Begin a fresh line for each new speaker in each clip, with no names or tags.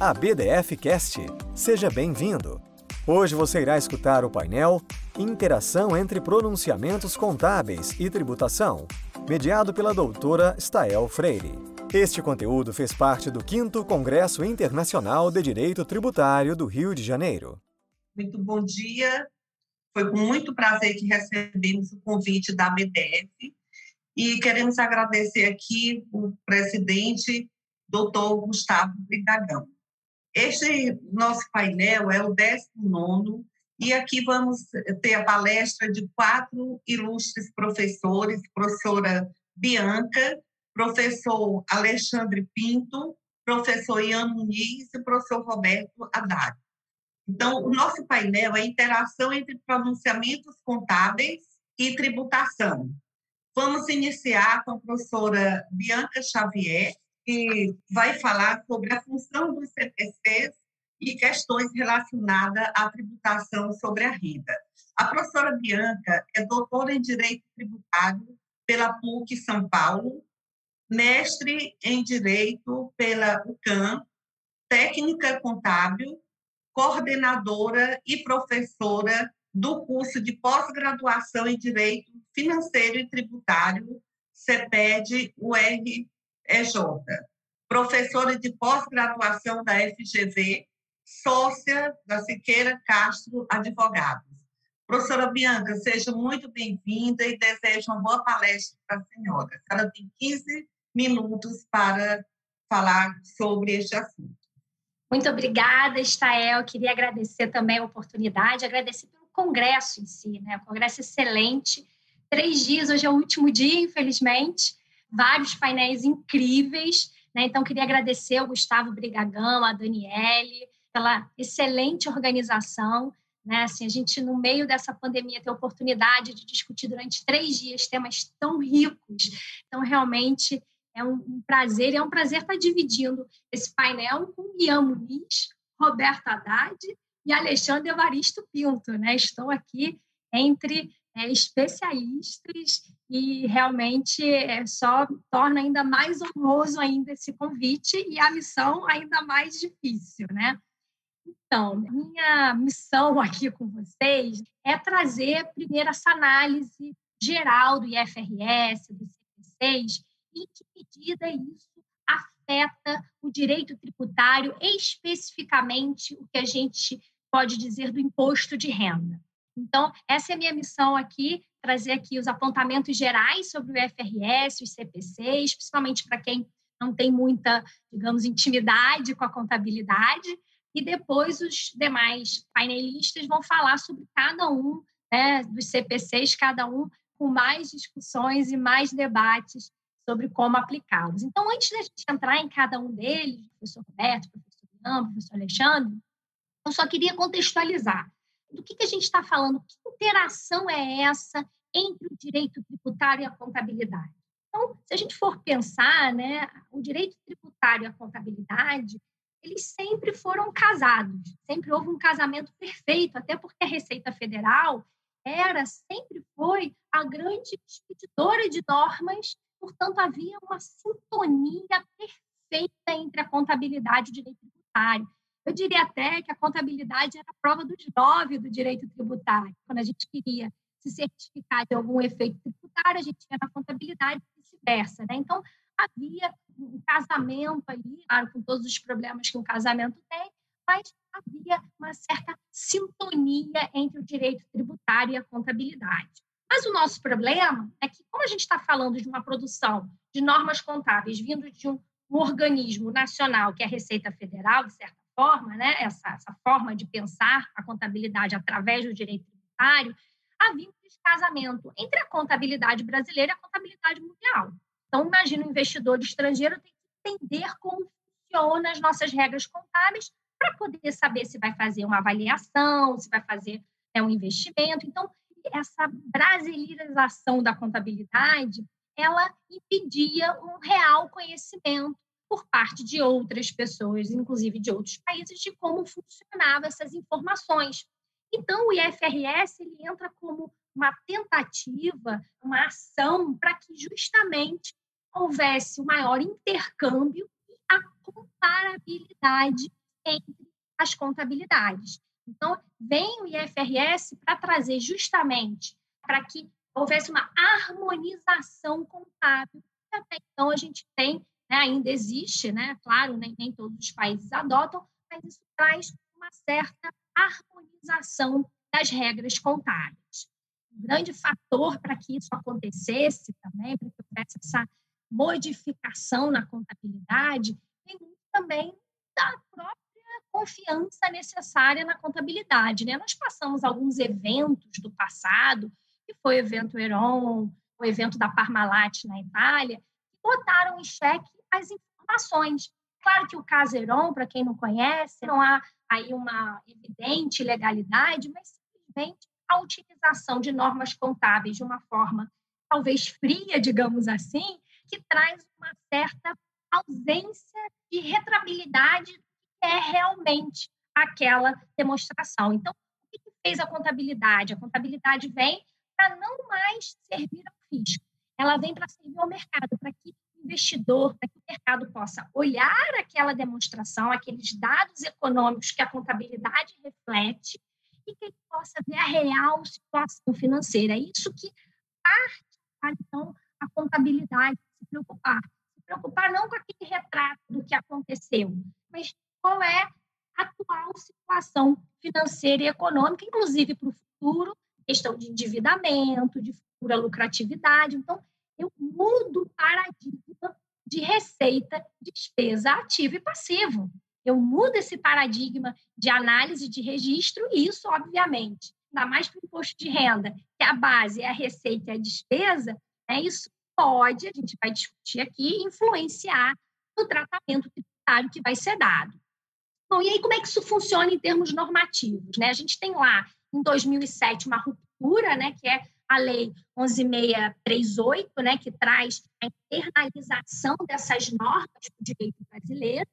a BDF Cast. Seja bem-vindo. Hoje você irá escutar o painel Interação entre pronunciamentos contábeis e tributação, mediado pela doutora Stael Freire. Este conteúdo fez parte do 5 Congresso Internacional de Direito Tributário do Rio de Janeiro.
Muito bom dia. Foi com muito prazer que recebemos o convite da BDF e queremos agradecer aqui o presidente, doutor Gustavo Brigagão. Este nosso painel é o 19 e aqui vamos ter a palestra de quatro ilustres professores, professora Bianca, professor Alexandre Pinto, professor Ian Muniz e professor Roberto Haddad. Então, o nosso painel é a interação entre pronunciamentos contábeis e tributação. Vamos iniciar com a professora Bianca Xavier, que vai falar sobre a função dos CPCs e questões relacionadas à tributação sobre a renda. A professora Bianca é doutora em Direito Tributário pela PUC São Paulo, mestre em Direito pela UCAM, técnica contábil, coordenadora e professora do curso de pós-graduação em Direito Financeiro e Tributário, CEPED-URGJ EJ, professora de pós-graduação da FGV, sócia da Siqueira Castro Advogados. Professora Bianca, seja muito bem-vinda e desejo uma boa palestra para a senhora. A senhora tem 15 minutos para falar sobre este assunto.
Muito obrigada, Estael. Queria agradecer também a oportunidade, agradecer pelo congresso em si, né? Congresso excelente. Três dias, hoje é o último dia, infelizmente, vários painéis incríveis. Né? Então, queria agradecer ao Gustavo Brigagão, a Daniele, pela excelente organização. Né? Assim, a gente, no meio dessa pandemia, ter a oportunidade de discutir durante três dias temas tão ricos. Então, realmente, é um, prazer, é um prazer estar dividindo esse painel com Ian Muniz, Roberto Haddad e Alexandre Evaristo Pinto. Né? Estou aqui entre é, especialistas e realmente é, só torna ainda mais honroso ainda esse convite e a missão ainda mais difícil, né? Então, minha missão aqui com vocês é trazer primeiro essa análise geral do IFRS, do CP6, e em que medida isso afeta o direito tributário, especificamente o que a gente pode dizer do imposto de renda. Então, essa é a minha missão aqui, trazer aqui os apontamentos gerais sobre o IFRS, os CPCs, principalmente para quem não tem muita, digamos, intimidade com a contabilidade, e depois os demais painelistas vão falar sobre cada um né, dos CPCs, cada um com mais discussões e mais debates sobre como aplicá-los. Então, antes da gente entrar em cada um deles, professor Roberto, professor Ian, professor Alexandre, eu só queria contextualizar do que, que a gente está falando, que interação é essa entre o direito tributário e a contabilidade. Então, se a gente for pensar, né, o direito tributário e a contabilidade, eles sempre foram casados, sempre houve um casamento perfeito, até porque a Receita Federal era, sempre foi a grande expedidora de normas, portanto, havia uma sintonia perfeita entre a contabilidade e o direito tributário. Eu diria até que a contabilidade era a prova dos nove do direito tributário. Quando a gente queria se certificar de algum efeito tributário, a gente ia na contabilidade e vice-versa. Né? Então, havia um casamento ali, claro, com todos os problemas que um casamento tem, mas havia uma certa sintonia entre o direito tributário e a contabilidade. Mas o nosso problema é que, como a gente está falando de uma produção de normas contábeis vindo de um, um organismo nacional, que é a Receita Federal, de certa forma, né, essa, essa forma de pensar a contabilidade através do direito tributário, havia um descasamento entre a contabilidade brasileira e a contabilidade mundial. Então, imagina o investidor estrangeiro tem que entender como funcionam as nossas regras contábeis para poder saber se vai fazer uma avaliação, se vai fazer né, um investimento. Então, essa brasileirização da contabilidade, ela impedia um real conhecimento por parte de outras pessoas, inclusive de outros países, de como funcionavam essas informações. Então, o IFRS ele entra como uma tentativa, uma ação para que justamente houvesse o um maior intercâmbio e a comparabilidade entre as contabilidades. Então, vem o IFRS para trazer justamente para que houvesse uma harmonização contábil. Até então, a gente tem, né, ainda existe, né, claro, nem, nem todos os países adotam, mas isso traz uma certa harmonização das regras contábeis. Um grande fator para que isso acontecesse também, para que houvesse essa modificação na contabilidade, tem também da própria confiança necessária na contabilidade. Né? Nós passamos alguns eventos do passado, que foi o evento Heron, o evento da Parmalat na Itália, que botaram em xeque as informações. Claro que o caso Heron, para quem não conhece, não há aí uma evidente legalidade, mas simplesmente a utilização de normas contábeis de uma forma talvez fria, digamos assim, que traz uma certa ausência de retrabilidade que é realmente aquela demonstração. Então, o que fez a contabilidade? A contabilidade vem para não mais servir ao fisco, ela vem para servir ao mercado, para que investidor, para que o mercado possa olhar aquela demonstração, aqueles dados econômicos que a contabilidade reflete e que ele possa ver a real situação financeira. É isso que parte, então, a contabilidade se preocupar. Se preocupar não com aquele retrato do que aconteceu, mas qual é a atual situação financeira e econômica, inclusive para o futuro, questão de endividamento, de futura lucratividade. Então, eu mudo o paradigma de receita, despesa, ativo e passivo. Eu mudo esse paradigma de análise de registro e isso, obviamente, ainda mais para o imposto de renda, que a base é a receita e a despesa, né, isso pode, a gente vai discutir aqui, influenciar no tratamento tributário que vai ser dado. Bom, e aí como é que isso funciona em termos normativos? Né? A gente tem lá, em 2007, uma ruptura, né, que é a Lei 11.638, né, que traz a internalização dessas normas do direito brasileiro.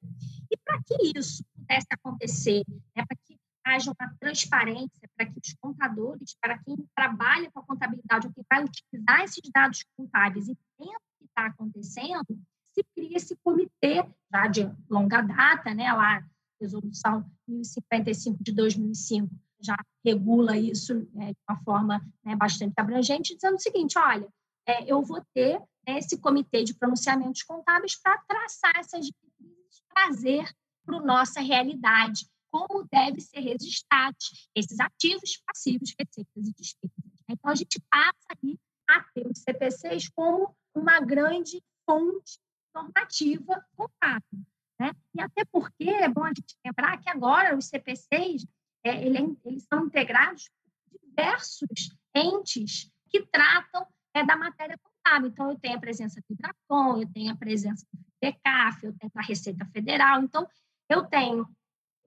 E para que isso pudesse acontecer, né, para que haja uma transparência, para que os contadores, para quem trabalha com a contabilidade, ou quem vai utilizar esses dados contábeis e entenda o que está acontecendo, se cria esse comitê já de longa data, né, lá, resolução 1055 de 2005, já regula isso né, de uma forma né, bastante abrangente, dizendo o seguinte: olha, é, eu vou ter né, esse comitê de pronunciamentos contábeis para traçar essas diretrizes, trazer para a nossa realidade como deve ser registrados esses ativos, passivos, receitas e despesas. Então, a gente passa aí a ter os CPCs como uma grande fonte normativa contábil. Né? E até porque é bom a gente lembrar que agora os CPCs é, ele, eles são integrados por diversos entes que tratam é, da matéria contábil. Então, eu tenho a presença do IDRACON, eu tenho a presença do FECAF, eu tenho a Receita Federal. Então, eu tenho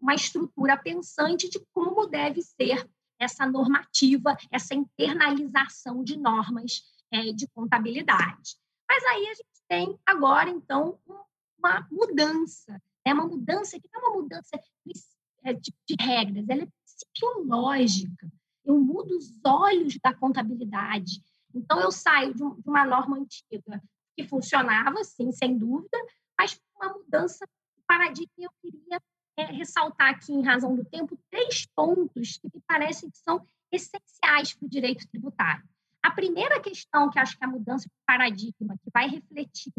uma estrutura pensante de como deve ser essa normativa, essa internalização de normas é, de contabilidade. Mas aí a gente tem agora, então, uma mudança, é uma mudança que não é uma mudança é, de, de regras, ela é psicológica. Eu mudo os olhos da contabilidade. Então, eu saio de uma norma antiga que funcionava, sim, sem dúvida, mas uma mudança de paradigma. Eu queria é, ressaltar aqui, em razão do tempo, três pontos que me parecem que são essenciais para o direito tributário. A primeira questão, que acho que é a mudança de paradigma, que vai refletir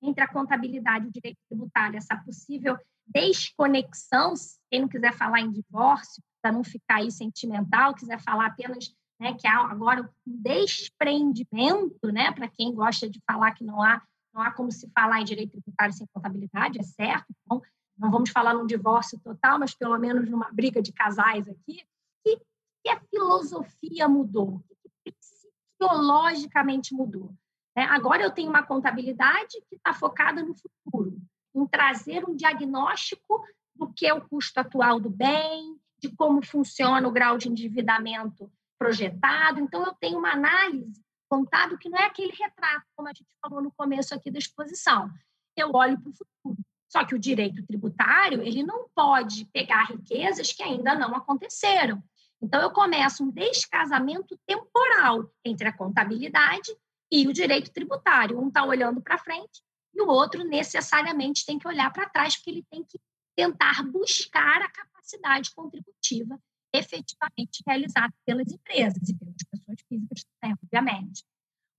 entre a contabilidade e o direito tributário, essa possível desconexão, quem não quiser falar em divórcio, para não ficar aí sentimental, quiser falar apenas né, que há agora um desprendimento, né, para quem gosta de falar que não há, não há como se falar em direito tributário sem contabilidade, é certo, então não vamos falar num divórcio total, mas pelo menos numa briga de casais aqui, que, que a filosofia mudou, que psicologicamente mudou. Né? Agora eu tenho uma contabilidade que está focada no futuro, em trazer um diagnóstico do que é o custo atual do bem, de como funciona o grau de endividamento projetado. Então, eu tenho uma análise contábil que não é aquele retrato, como a gente falou no começo aqui da exposição. Eu olho para o futuro. Só que o direito tributário, ele não pode pegar riquezas que ainda não aconteceram. Então, eu começo um descasamento temporal entre a contabilidade e o direito tributário. Um está olhando para frente e o outro necessariamente tem que olhar para trás, porque ele tem que tentar buscar a capacidade contributiva efetivamente realizada pelas empresas e pelas pessoas físicas também, obviamente.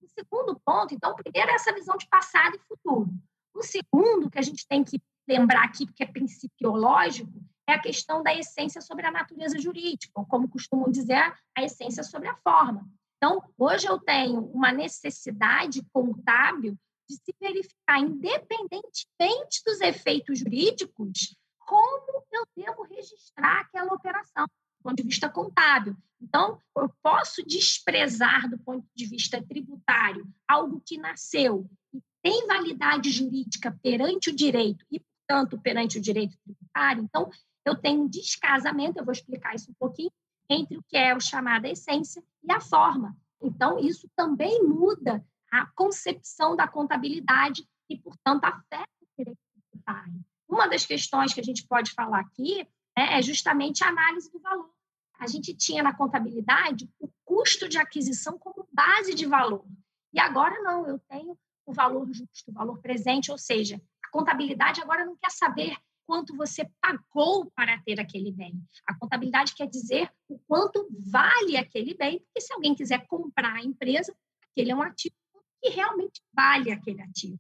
O segundo ponto, então, primeiro é essa visão de passado e futuro. O segundo, que a gente tem que lembrar aqui, porque é principiológico, é a questão da essência sobre a natureza jurídica, ou como costumam dizer, a essência sobre a forma. Então, hoje eu tenho uma necessidade contábil de se verificar, independentemente dos efeitos jurídicos, como eu devo registrar aquela operação, do ponto de vista contábil. Então, eu posso desprezar, do ponto de vista tributário, algo que nasceu e tem validade jurídica perante o direito e, portanto, perante o direito tributário. Então, eu tenho um descasamento, eu vou explicar isso um pouquinho, entre o que é o chamado essência e a forma. Então, isso também muda a concepção da contabilidade e, portanto, afeta o direito tributário. Uma das questões que a gente pode falar aqui né, é justamente a análise do valor. A gente tinha na contabilidade o custo de aquisição como base de valor. E agora não, eu tenho o valor justo, o valor presente, ou seja, a contabilidade agora não quer saber quanto você pagou para ter aquele bem. A contabilidade quer dizer o quanto vale aquele bem, porque se alguém quiser comprar a empresa, aquele é um ativo que realmente vale aquele ativo.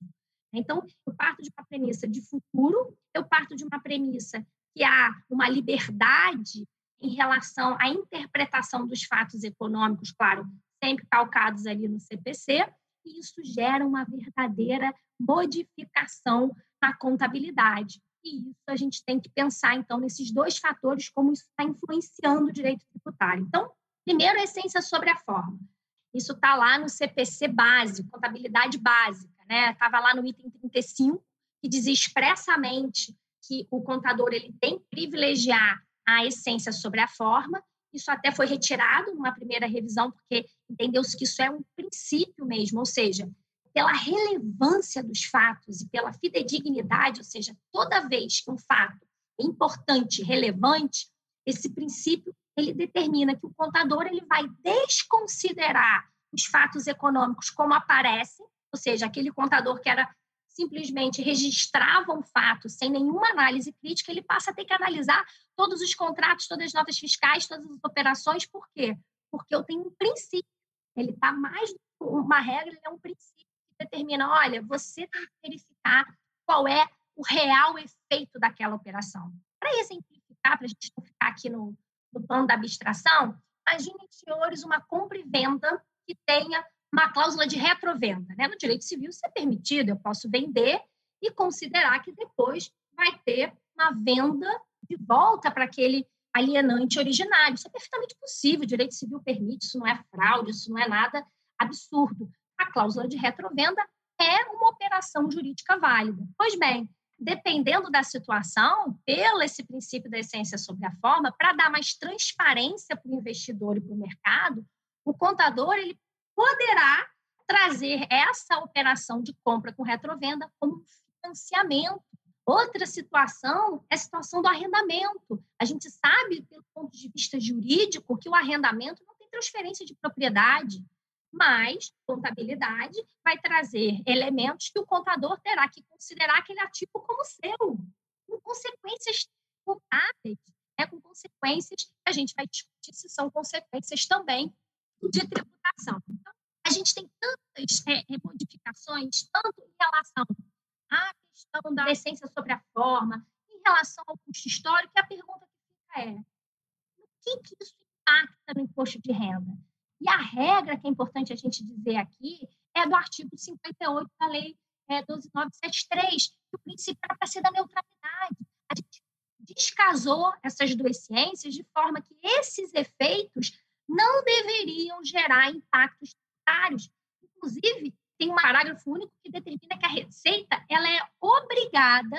Então, eu parto de uma premissa de futuro, eu parto de uma premissa que há uma liberdade em relação à interpretação dos fatos econômicos, claro, sempre calcados ali no CPC, e isso gera uma verdadeira modificação na contabilidade. E isso a gente tem que pensar, então, nesses dois fatores, como isso está influenciando o direito tributário. Então, primeiro, a essência sobre a forma. Isso está lá no CPC básico, contabilidade básica, né? Estava lá no item 35, que diz expressamente que o contador ele tem que privilegiar a essência sobre a forma. Isso até foi retirado numa primeira revisão, porque entendeu-se que isso é um princípio mesmo, ou seja, pela relevância dos fatos e pela fidedignidade, ou seja, toda vez que um fato é importante, relevante, esse princípio ele determina que o contador ele vai desconsiderar os fatos econômicos como aparecem, ou seja, aquele contador que era simplesmente registrava um fato sem nenhuma análise crítica, ele passa a ter que analisar todos os contratos, todas as notas fiscais, todas as operações. Por quê? Porque eu tenho um princípio. Ele está mais do que uma regra, ele é um princípio determina, olha, você tem que verificar qual é o real efeito daquela operação. Para exemplificar, para a gente não ficar aqui no, no plano da abstração, imagine, senhores, uma compra e venda que tenha uma cláusula de retrovenda. Né? No direito civil, isso é permitido, eu posso vender e considerar que depois vai ter uma venda de volta para aquele alienante originário. Isso é perfeitamente possível, o direito civil permite, isso não é fraude, isso não é nada absurdo a cláusula de retrovenda é uma operação jurídica válida. Pois bem, dependendo da situação, pelo esse princípio da essência sobre a forma, para dar mais transparência para o investidor e para o mercado, o contador ele poderá trazer essa operação de compra com retrovenda como financiamento. Outra situação é a situação do arrendamento. A gente sabe, pelo ponto de vista jurídico, que o arrendamento não tem transferência de propriedade mas contabilidade vai trazer elementos que o contador terá que considerar aquele ativo como seu, com consequências contábeis, né, com consequências a gente vai discutir se são consequências também de tributação. Então, a gente tem tantas é, é, modificações, tanto em relação à questão da essência sobre a forma, em relação ao custo histórico, que a pergunta que fica é: o que, que isso impacta no imposto de renda? E a regra que é importante a gente dizer aqui é do artigo 58 da Lei é, 12973, que o princípio era para ser da neutralidade. A gente descasou essas duas ciências de forma que esses efeitos não deveriam gerar impactos tributários. Inclusive, tem um parágrafo único que determina que a Receita ela é obrigada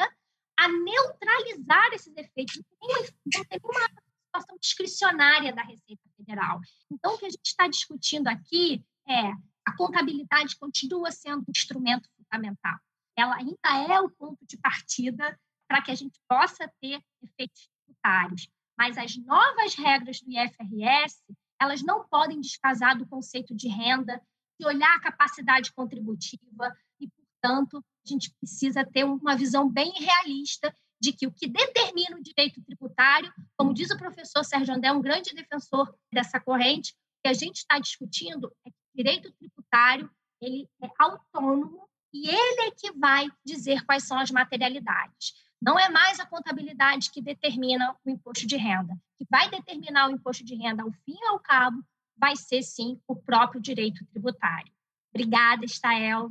a neutralizar esses efeitos. Não tem nenhuma situação discricionária da Receita Federal. Então, o que a gente está discutindo aqui é a contabilidade continua sendo um instrumento fundamental. Ela ainda é o ponto de partida para que a gente possa ter efeitos tributários. Mas as novas regras do IFRS, elas não podem descasar do conceito de renda, de olhar a capacidade contributiva e, portanto, a gente precisa ter uma visão bem realista de que o que determina o direito tributário, como diz o professor Sérgio André, um grande defensor dessa corrente, que a gente está discutindo é que o direito tributário ele é autônomo e ele é que vai dizer quais são as materialidades. Não é mais a contabilidade que determina o imposto de renda. O que vai determinar o imposto de renda, ao fim e ao cabo, vai ser, sim, o próprio direito tributário. Obrigada, Estael.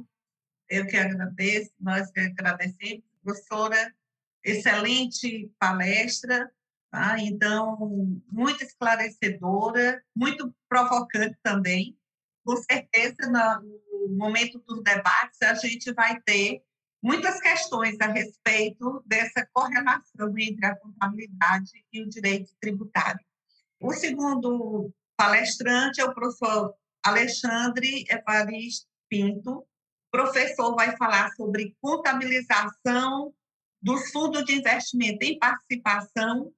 Eu que agradeço, nós que agradecemos. Professora, excelente palestra, tá? então, muito esclarecedora, muito provocante também. Com certeza, no momento dos debates, a gente vai ter muitas questões a respeito dessa correlação entre a contabilidade e o direito tributário. O segundo palestrante é o professor Alexandre Evaristo Pinto. O professor vai falar sobre contabilização dos fundos de investimento em participação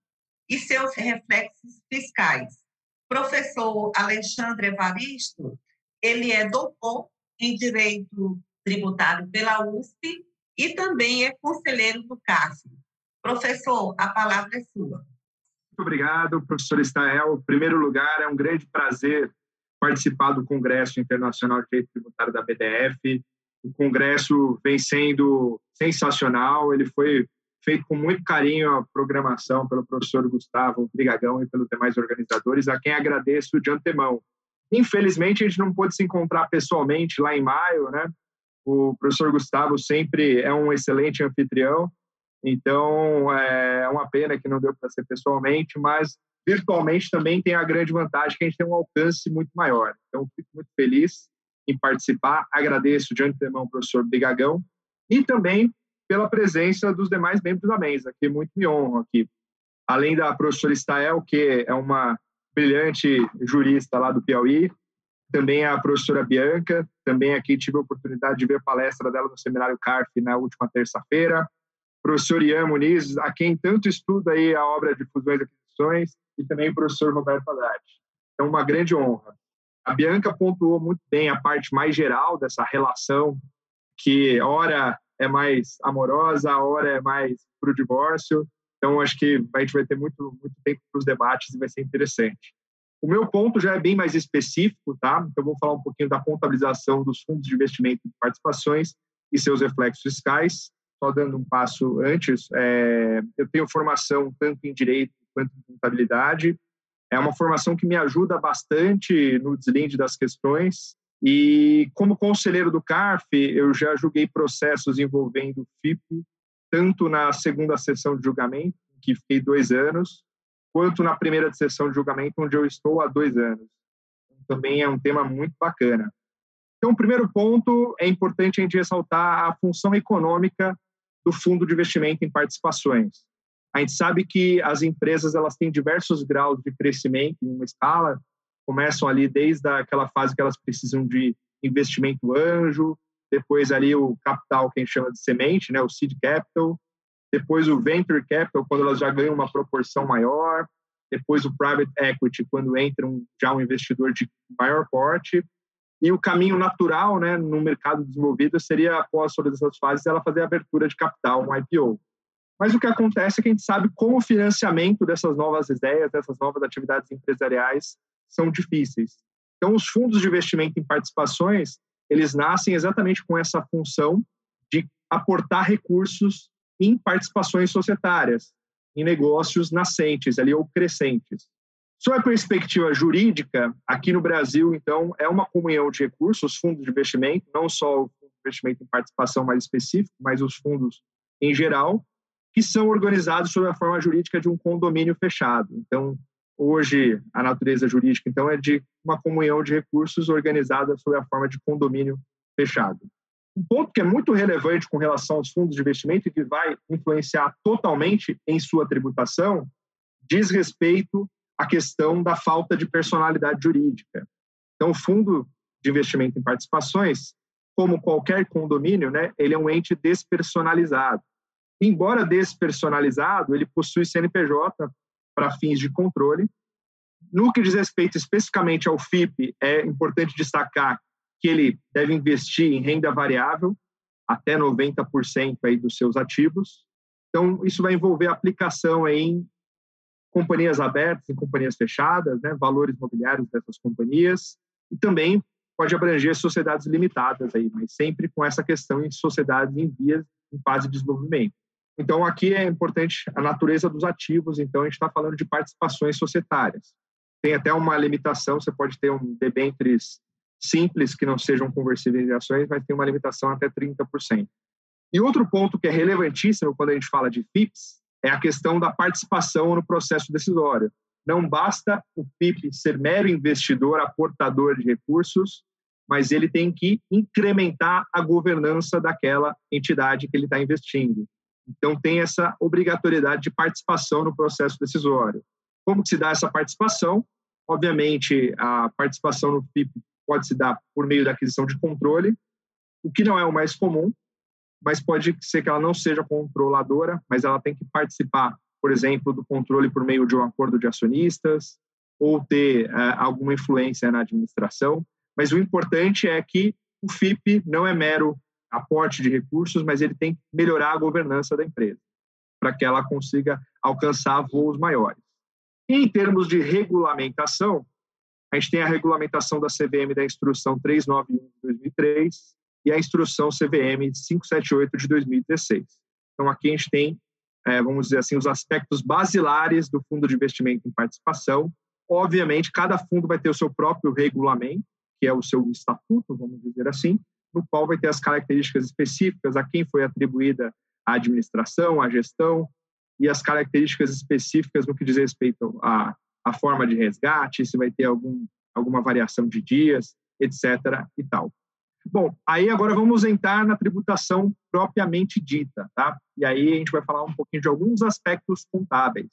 e seus reflexos fiscais. Professor Alexandre Evaristo, ele é doutor em Direito Tributário pela USP e também é conselheiro do CAF. Professor, a palavra é sua.
Muito obrigado, professor Estael. Em primeiro lugar, é um grande prazer participar do Congresso Internacional de Direito Tributário da BDF. O congresso vem sendo sensacional, ele foi feito com muito carinho a programação pelo professor Gustavo Brigagão e pelos demais organizadores, a quem agradeço de antemão. Infelizmente, a gente não pôde se encontrar pessoalmente lá em maio, né? O professor Gustavo sempre é um excelente anfitrião, então é uma pena que não deu para ser pessoalmente, mas virtualmente também tem a grande vantagem que a gente tem um alcance muito maior. Então, fico muito feliz em participar, agradeço de antemão ao professor Bigagão e também pela presença dos demais membros da mesa, que muito me honram aqui. Além da professora Stael, que é uma brilhante jurista lá do Piauí, também a professora Bianca, também aqui tive a oportunidade de ver a palestra dela no seminário CARF na última terça-feira. Professor Ian Muniz, a quem tanto estuda aí a obra de fusões e aquisições, e também o professor Roberto Haddad. É uma grande honra. A Bianca pontuou muito bem a parte mais geral dessa relação, que ora é mais amorosa, hora é mais para o divórcio. Então, acho que a gente vai ter muito, muito tempo para os debates e vai ser interessante. O meu ponto já é bem mais específico, tá? Então, vou falar um pouquinho da contabilização dos fundos de investimento e participações e seus reflexos fiscais. Só dando um passo antes, é, eu tenho formação tanto em direito quanto em contabilidade. É uma formação que me ajuda bastante no deslinde das questões. E como conselheiro do CARF, eu já julguei processos envolvendo FIP, tanto na segunda sessão de julgamento, que fiquei dois anos, quanto na primeira sessão de julgamento, onde eu estou há dois anos. Também é um tema muito bacana. Então, o primeiro ponto é importante a gente ressaltar a função econômica do fundo de investimento em participações. A gente sabe que as empresas elas têm diversos graus de crescimento em uma escala, começam ali desde aquela fase que elas precisam de investimento anjo, depois ali o capital que a gente chama de semente, né, o seed capital, depois o venture capital quando elas já ganham uma proporção maior, depois o private equity quando entra um, já um investidor de maior porte. E o caminho natural, né, no mercado desenvolvido seria após todas essas fases ela fazer a abertura de capital, um IPO. Mas o que acontece é que a gente sabe como o financiamento dessas novas ideias, dessas novas atividades empresariais são difíceis. Então, os fundos de investimento em participações, eles nascem exatamente com essa função de aportar recursos em participações societárias, em negócios nascentes ali ou crescentes. Sob a perspectiva jurídica, aqui no Brasil, então, é uma comunhão de recursos, fundos de investimento, não só o investimento em participação mais específico, mas os fundos em geral, que são organizados sob a forma jurídica de um condomínio fechado. Então, hoje, a natureza jurídica, então, é de uma comunhão de recursos organizada sob a forma de condomínio fechado. Um ponto que é muito relevante com relação aos fundos de investimento e que vai influenciar totalmente em sua tributação diz respeito à questão da falta de personalidade jurídica. Então, o fundo de investimento em participações, como qualquer condomínio, né, ele é um ente despersonalizado. Embora despersonalizado, ele possui CNPJ para fins de controle. No que diz respeito especificamente ao FIP, é importante destacar que ele deve investir em renda variável até 90% aí dos seus ativos. Então, isso vai envolver aplicação em companhias abertas, em companhias fechadas, né, valores imobiliários dessas companhias, e também pode abranger sociedades limitadas aí, mas sempre com essa questão em sociedades em vias, em fase de desenvolvimento. Então, aqui é importante a natureza dos ativos, então a gente está falando de participações societárias. Tem até uma limitação, você pode ter um debêntures simples que não sejam conversíveis em ações, mas tem uma limitação até 30%. E outro ponto que é relevantíssimo quando a gente fala de FIPS é a questão da participação no processo decisório. Não basta o FIP ser mero investidor, aportador de recursos, mas ele tem que incrementar a governança daquela entidade que ele está investindo. Então, tem essa obrigatoriedade de participação no processo decisório. Como se dá essa participação? Obviamente, a participação no FIP pode se dar por meio da aquisição de controle, o que não é o mais comum, mas pode ser que ela não seja controladora, mas ela tem que participar, por exemplo, do controle por meio de um acordo de acionistas ou ter uh, alguma influência na administração. Mas o importante é que o FIP não é mero aporte de recursos, mas ele tem que melhorar a governança da empresa para que ela consiga alcançar voos maiores. E em termos de regulamentação, a gente tem a regulamentação da CVM da Instrução 391 de 2003, e a instrução CVM 578 de 2016. Então, aqui a gente tem, é, vamos dizer assim, os aspectos basilares do fundo de investimento em participação. Obviamente, cada fundo vai ter o seu próprio regulamento, que é o seu estatuto, vamos dizer assim, no qual vai ter as características específicas a quem foi atribuída a administração, a gestão e as características específicas no que diz respeito à, à forma de resgate, se vai ter algum, alguma variação de dias, etc. e tal. Bom, aí agora vamos entrar na tributação propriamente dita, tá? E aí a gente vai falar um pouquinho de alguns aspectos contábeis.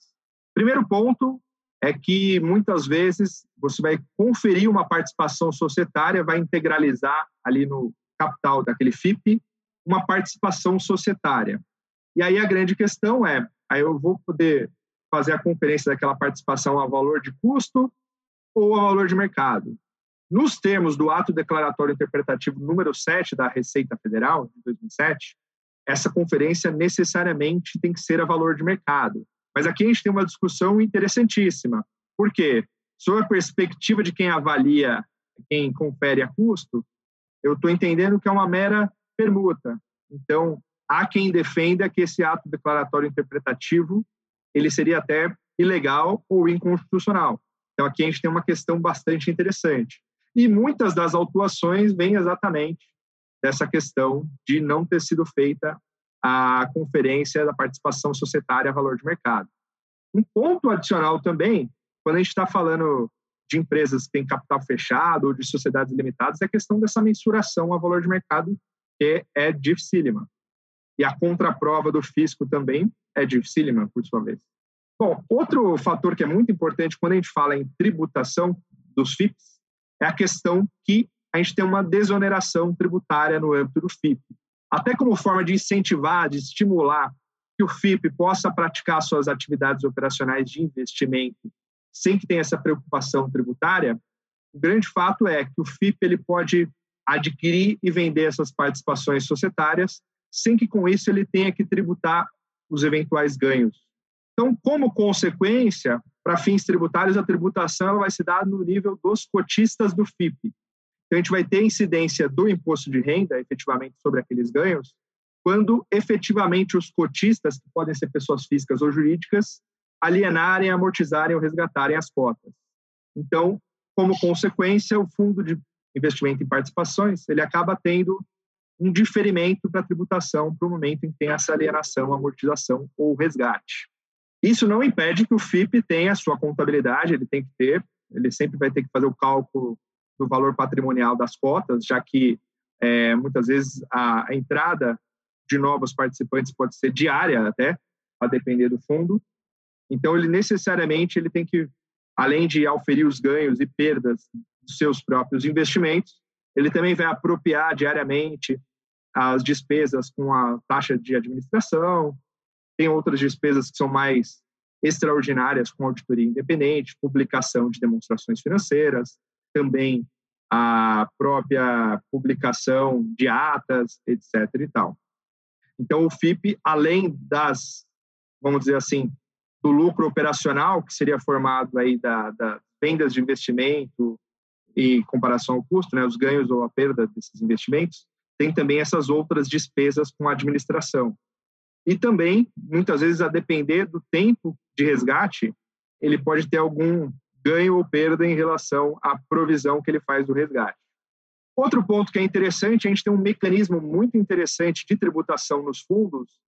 Primeiro ponto é que muitas vezes você vai conferir uma participação societária, vai integralizar ali no capital daquele FIP uma participação societária. E aí a grande questão é, aí eu vou poder fazer a conferência daquela participação a valor de custo ou a valor de mercado. Nos termos do ato declaratório interpretativo número 7 da Receita Federal, de 2007, essa conferência necessariamente tem que ser a valor de mercado. Mas aqui a gente tem uma discussão interessantíssima. Por quê? Sob a perspectiva de quem avalia, quem confere a custo, eu estou entendendo que é uma mera permuta. Então, há quem defenda que esse ato declaratório interpretativo ele seria até ilegal ou inconstitucional. Então, aqui a gente tem uma questão bastante interessante. E muitas das autuações vêm exatamente dessa questão de não ter sido feita a conferência da participação societária valor de mercado. Um ponto adicional também, quando a gente está falando de empresas que têm capital fechado ou de sociedades limitadas, é a questão dessa mensuração a valor de mercado, que é dificílima. E a contraprova do fisco também é dificílima, por sua vez. Bom, outro fator que é muito importante quando a gente fala em tributação dos FIPS é a questão que a gente tem uma desoneração tributária no âmbito do FIP. Até como forma de incentivar, de estimular que o FIP possa praticar suas atividades operacionais de investimento sem que tenha essa preocupação tributária, o grande fato é que o FIP ele pode adquirir e vender essas participações societárias sem que com isso ele tenha que tributar os eventuais ganhos. Então, como consequência, para fins tributários, a tributação vai se dar no nível dos cotistas do FIP. Então, a gente vai ter incidência do imposto de renda, efetivamente, sobre aqueles ganhos, quando efetivamente os cotistas, que podem ser pessoas físicas ou jurídicas, alienarem, amortizarem ou resgatarem as cotas. Então, como consequência, o fundo de investimento em participações, ele acaba tendo um diferimento para a tributação para o momento em que tem essa alienação, amortização ou resgate. Isso não impede que o FIP tenha a sua contabilidade, ele tem que ter, ele sempre vai ter que fazer o cálculo do valor patrimonial das cotas, já que é, muitas vezes a, a, entrada de novos participantes pode ser diária até, a depender do fundo. Então, ele necessariamente ele tem que, além de auferir os ganhos e perdas dos seus próprios investimentos, ele também vai apropriar diariamente as despesas com a taxa de administração, tem outras despesas que são mais extraordinárias, com auditoria independente, publicação de demonstrações financeiras, também a própria publicação de atas, etc. e tal. Então, o FIP, além das vamos dizer assim, do lucro operacional, que seria formado aí da, da vendas de investimento e comparação ao custo, né, os ganhos ou a perda desses investimentos, tem também essas outras despesas com a administração. E também, muitas vezes, a depender do tempo de resgate, ele pode ter algum ganho ou perda em relação à provisão que ele faz do resgate. Outro ponto que é interessante, a gente tem um mecanismo muito interessante de tributação nos fundos.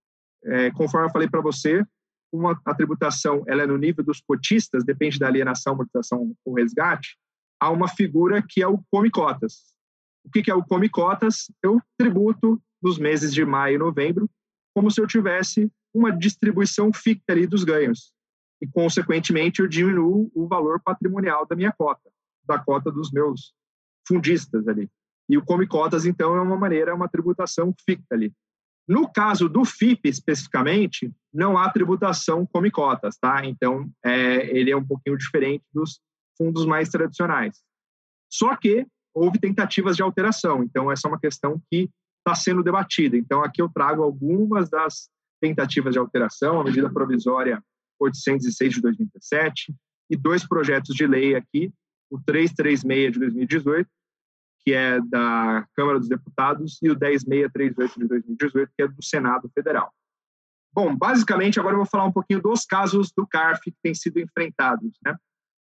É, conforme eu falei para você, uma, a tributação ela é no nível dos cotistas, depende da alienação, amortização ou resgate. Há uma figura que é o come cotas. O que, que é o come cotas? Eu tributo nos meses de maio e novembro como se eu tivesse uma distribuição fixa ali dos ganhos. E, consequentemente, eu diminuo o valor patrimonial da minha cota, da cota dos meus fundistas ali. E o come cotas, então, é uma maneira, é uma tributação fixa ali. No caso do FIP, especificamente, não há tributação come cotas, tá? Então, é, ele é um pouquinho diferente dos fundos mais tradicionais. Só que houve tentativas de alteração, então essa é uma questão que está sendo debatida. Então, aqui eu trago algumas das tentativas de alteração, a medida provisória 806 de 2017 e dois projetos de lei aqui, o 336 de 2018, que é da Câmara dos Deputados, e o 10638 de 2018, que é do Senado Federal. Bom, basicamente, agora eu vou falar um pouquinho dos casos do CARF que têm sido enfrentados. Né?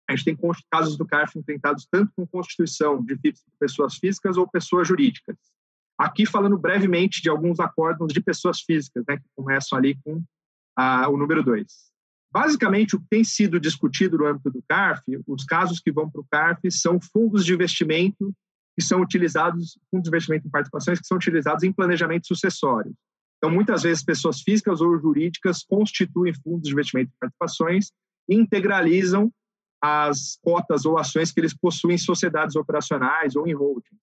A gente tem casos do CARF enfrentados tanto com constituição de pessoas físicas ou pessoas jurídicas. Aqui falando brevemente de alguns acordos de pessoas físicas, né, que começam ali com ah, o número 2. Basicamente, o que tem sido discutido no âmbito do CARF, os casos que vão para o CARF são fundos de investimento que são utilizados, fundos de investimento em participações que são utilizados em planejamento sucessório. Então, muitas vezes, pessoas físicas ou jurídicas constituem fundos de investimento em participações e integralizam as cotas ou ações que eles possuem em sociedades operacionais ou em holdings.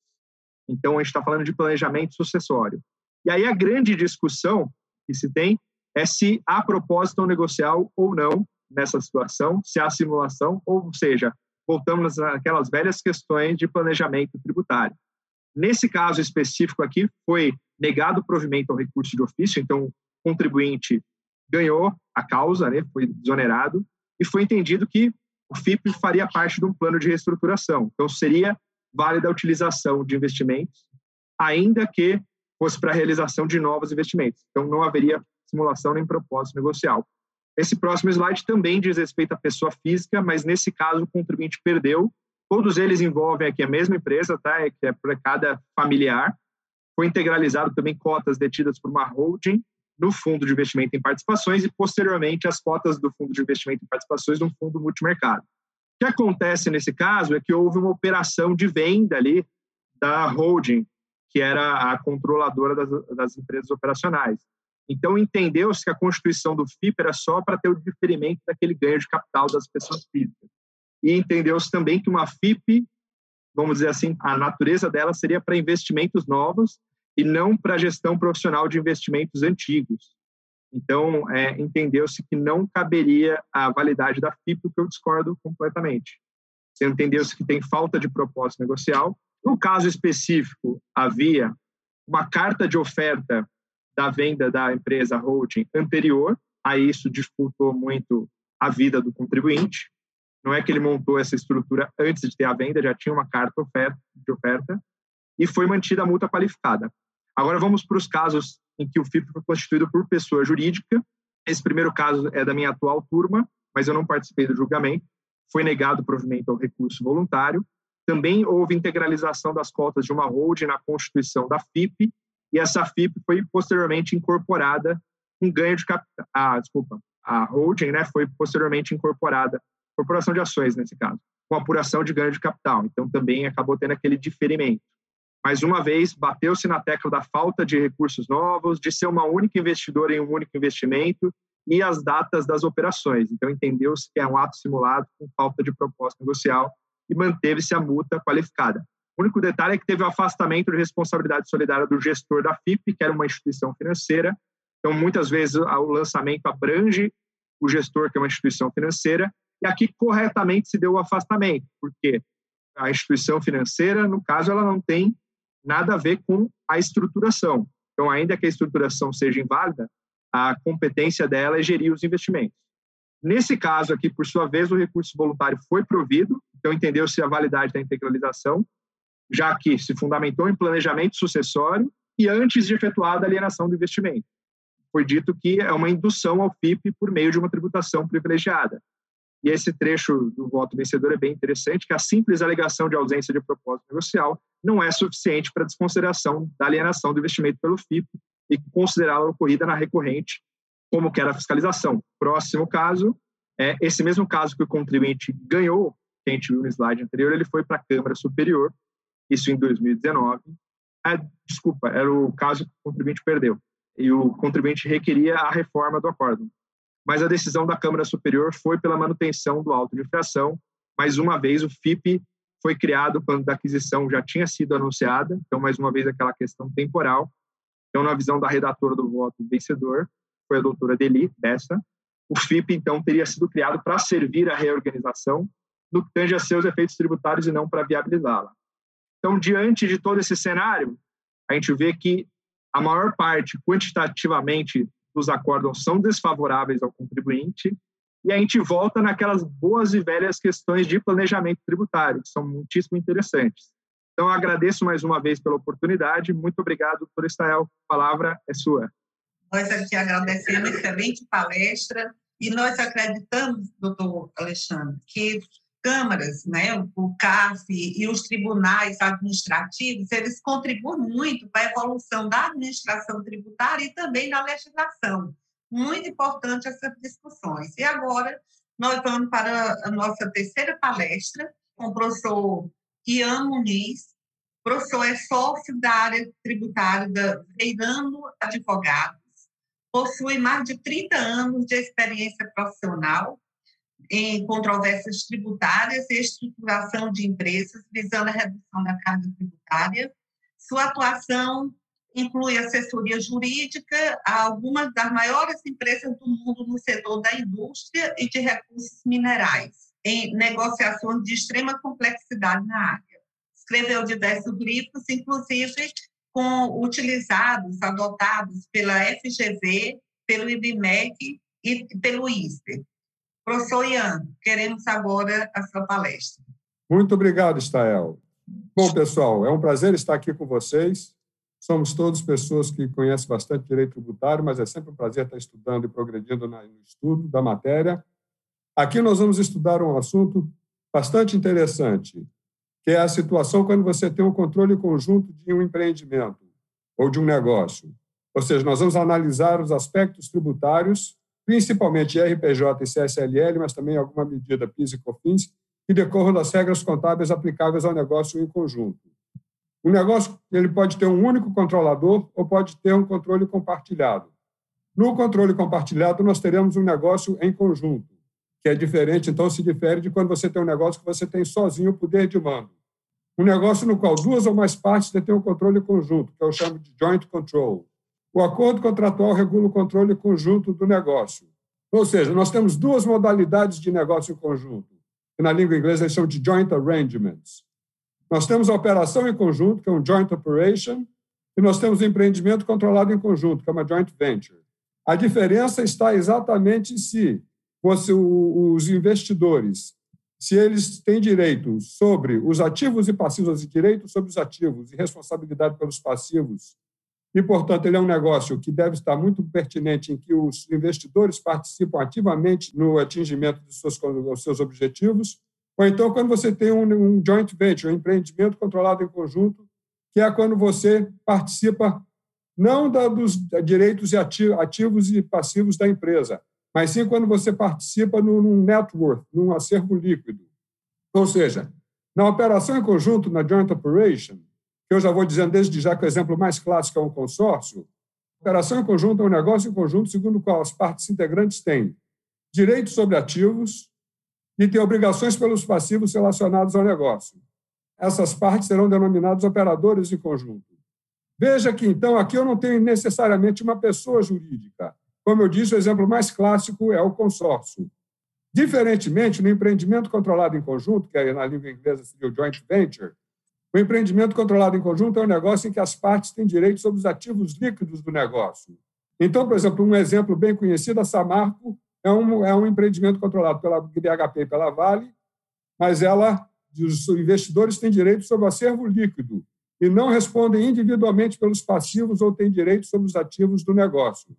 Então, a gente está falando de planejamento sucessório. E aí a grande discussão que se tem é se há propósito negocial ou não nessa situação, se há simulação, ou seja, voltamos naquelas velhas questões de planejamento tributário. Nesse caso específico aqui, foi negado o provimento ao recurso de ofício, então o contribuinte ganhou a causa, né, foi desonerado, e foi entendido que o FIP faria parte de um plano de reestruturação. Então, seria válida a utilização de investimentos, ainda que fosse para a realização de novos investimentos. Então, não haveria simulação nem propósito negocial. Esse próximo slide também diz respeito à pessoa física, mas nesse caso o contribuinte perdeu. Todos eles envolvem aqui a mesma empresa, tá? É que é para cada familiar. Foi integralizado também cotas detidas por uma holding no fundo de investimento em participações e posteriormente as cotas do fundo de investimento em participações no fundo multimercado. O que acontece nesse caso é que houve uma operação de venda ali da holding, que era a controladora das, das empresas operacionais. Então, entendeu-se que a constituição do FIP era só para ter o diferimento daquele ganho de capital das pessoas físicas. E entendeu-se também que uma FIP, vamos dizer assim, a natureza dela seria para investimentos novos e não para gestão profissional de investimentos antigos. Então, é, entendeu-se que não caberia a validade da FIP, o que eu discordo completamente. Entendeu-se que tem falta de propósito negocial. No caso específico, havia uma carta de oferta da venda da empresa holding anterior, a isso disputou muito a vida do contribuinte. Não é que ele montou essa estrutura antes de ter a venda, já tinha uma carta de oferta e foi mantida a multa qualificada. Agora vamos para os casos em que o FIP foi constituído por pessoa jurídica. Esse primeiro caso é da minha atual turma, mas eu não participei do julgamento. Foi negado o provimento ao recurso voluntário. Também houve integralização das cotas de uma holding na constituição da FIP, e essa FIP foi posteriormente incorporada com ganho de capital. Ah, desculpa, a holding né, foi posteriormente incorporada, corporação de ações nesse caso, com apuração de ganho de capital. Então também acabou tendo aquele diferimento. Mais uma vez, bateu-se na tecla da falta de recursos novos, de ser uma única investidora em um único investimento e as datas das operações. Então, entendeu-se que é um ato simulado com falta de proposta negocial e manteve-se a multa qualificada. O único detalhe é que teve o afastamento de responsabilidade solidária do gestor da FIP, que era uma instituição financeira. Então, muitas vezes, o lançamento abrange o gestor, que é uma instituição financeira, e aqui corretamente se deu o afastamento, porque a instituição financeira, no caso, ela não tem nada a ver com a estruturação. Então, ainda que a estruturação seja inválida, a competência dela é gerir os investimentos. Nesse caso aqui, por sua vez, o recurso voluntário foi provido, então entendeu-se a validade da integralização, já que se fundamentou em planejamento sucessório e antes de efetuada a alienação do investimento. Foi dito que é uma indução ao FIP por meio de uma tributação privilegiada. E esse trecho do voto vencedor é bem interessante, que a simples alegação de ausência de propósito negocial não é suficiente para desconsideração da alienação do investimento pelo FIP e considerá-la ocorrida na recorrente, como que era a fiscalização. Próximo caso, é esse mesmo caso que o contribuinte ganhou, que a gente viu no slide anterior, ele foi para a Câmara Superior, isso em 2019. Ah, desculpa, era o caso que o contribuinte perdeu. E o contribuinte requeria a reforma do acordo. Mas a decisão da Câmara Superior foi pela manutenção do auto de infração. Mais uma vez, o FIP foi criado quando a aquisição já tinha sido anunciada. Então, mais uma vez, aquela questão temporal. Então, na visão da redatora do voto vencedor, foi a doutora Deli, dessa, o FIP, então, teria sido criado para servir a reorganização no que tange a seus efeitos tributários e não para viabilizá-la. Então, diante de todo esse cenário, a gente vê que a maior parte, quantitativamente, dos acordos são desfavoráveis ao contribuinte, e a gente volta naquelas boas e velhas questões de planejamento tributário, que são muitíssimo interessantes. Então, agradeço mais uma vez pela oportunidade. Muito obrigado, doutor Estael. A palavra é sua.
Nós aqui agradecemos, excelente palestra, e nós acreditamos, doutor Alexandre, que câmaras, né, o CAF e os tribunais administrativos, eles contribuem muito para a evolução da administração tributária e também da legislação. Muito importante essas discussões. E agora nós vamos para a nossa terceira palestra com o professor Ian Muniz. O professor é sócio da área tributária da Veirano Advogados, possui mais de 30 anos de experiência profissional em controvérsias tributárias e estruturação de empresas visando a redução da carga tributária. Sua atuação inclui assessoria jurídica a algumas das maiores empresas do mundo no setor da indústria e de recursos minerais, em negociações de extrema complexidade na área. Escreveu diversos livros, inclusive com utilizados, adotados pela FGV, pelo IBMEC e pelo ISPER. Professor Ian, queremos agora a sua palestra.
Muito obrigado, Stael. Bom, pessoal, é um prazer estar aqui com vocês. Somos todos pessoas que conhecem bastante direito tributário, mas é sempre um prazer estar estudando e progredindo no estudo da matéria. Aqui nós vamos estudar um assunto bastante interessante, que é a situação quando você tem um controle conjunto de um empreendimento ou de um negócio. Ou seja, nós vamos analisar os aspectos tributários principalmente RPJ e CSLL, mas também alguma medida PIS e COFINS, que decorram das regras contábeis aplicáveis ao negócio em conjunto. O negócio ele pode ter um único controlador ou pode ter um controle compartilhado. No controle compartilhado, nós teremos um negócio em conjunto, que é diferente, então se difere de quando você tem um negócio que você tem sozinho o poder de mando. Um negócio no qual duas ou mais partes detêm um controle conjunto, que eu chamo de joint control. O acordo contratual regula o controle conjunto do negócio. Ou seja, nós temos duas modalidades de negócio em conjunto, que na língua inglesa eles chamam de joint arrangements. Nós temos a operação em conjunto, que é um joint operation, e nós temos o empreendimento controlado em conjunto, que é uma joint venture. A diferença está exatamente se você, os investidores, se eles têm direitos sobre os ativos e passivos, direitos sobre os ativos e responsabilidade pelos passivos e, portanto, ele é um negócio que deve estar muito pertinente em que os investidores participam ativamente no atingimento dos seus, dos seus objetivos. Ou então, quando você tem um, um joint venture, um empreendimento controlado em conjunto, que é quando você participa não da, dos direitos ativos e passivos da empresa, mas sim quando você participa num, network, num acervo líquido. Ou seja, na operação em conjunto, na joint operation, eu já vou dizendo desde já que o exemplo mais clássico é um consórcio, operação em conjunto é um negócio em conjunto segundo o qual as partes integrantes têm direitos sobre ativos e têm obrigações pelos passivos relacionados ao negócio. Essas partes serão denominadas operadores em conjunto. Veja que, então, aqui eu não tenho necessariamente uma pessoa jurídica. Como eu disse, o exemplo mais clássico é o consórcio. Diferentemente, no empreendimento controlado em conjunto, que é, na língua inglesa seria o joint venture, o empreendimento controlado em conjunto é um negócio em que as partes têm direitos sobre os ativos líquidos do negócio. Então, por exemplo, um exemplo bem conhecido, a Samarco é um, é um empreendimento controlado pela BHP e pela Vale, mas ela, os investidores têm direito sobre o acervo líquido e não respondem individualmente pelos passivos ou têm direito sobre os ativos do negócio.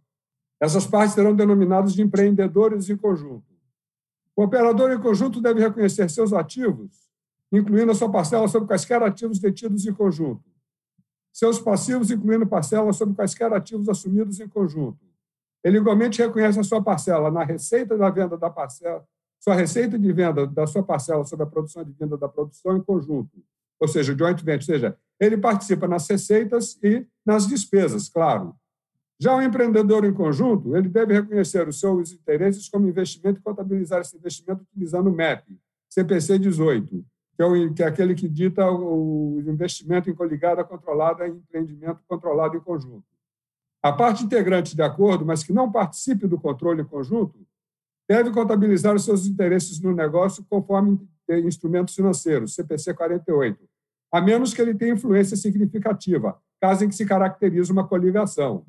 Essas partes serão denominadas de empreendedores em conjunto. O operador em conjunto deve reconhecer seus ativos, incluindo a sua parcela sobre quaisquer ativos detidos em conjunto, seus passivos, incluindo parcelas sobre quaisquer ativos assumidos em conjunto. Ele igualmente reconhece a sua parcela na receita da venda da parcela, sua receita de venda da sua parcela sobre a produção de venda da produção em conjunto, ou seja, o joint venture, ou seja, ele participa nas receitas e nas despesas, claro. Já o empreendedor em conjunto, ele deve reconhecer os seus interesses como investimento e contabilizar esse investimento utilizando o MEP, CPC 18, que é, o, que é aquele que dita o investimento em coligada controlada em empreendimento controlado em conjunto. A parte integrante de acordo, mas que não participe do controle em conjunto, deve contabilizar os seus interesses no negócio conforme instrumentos financeiros, CPC 48, a menos que ele tenha influência significativa, caso em que se caracterize uma coligação.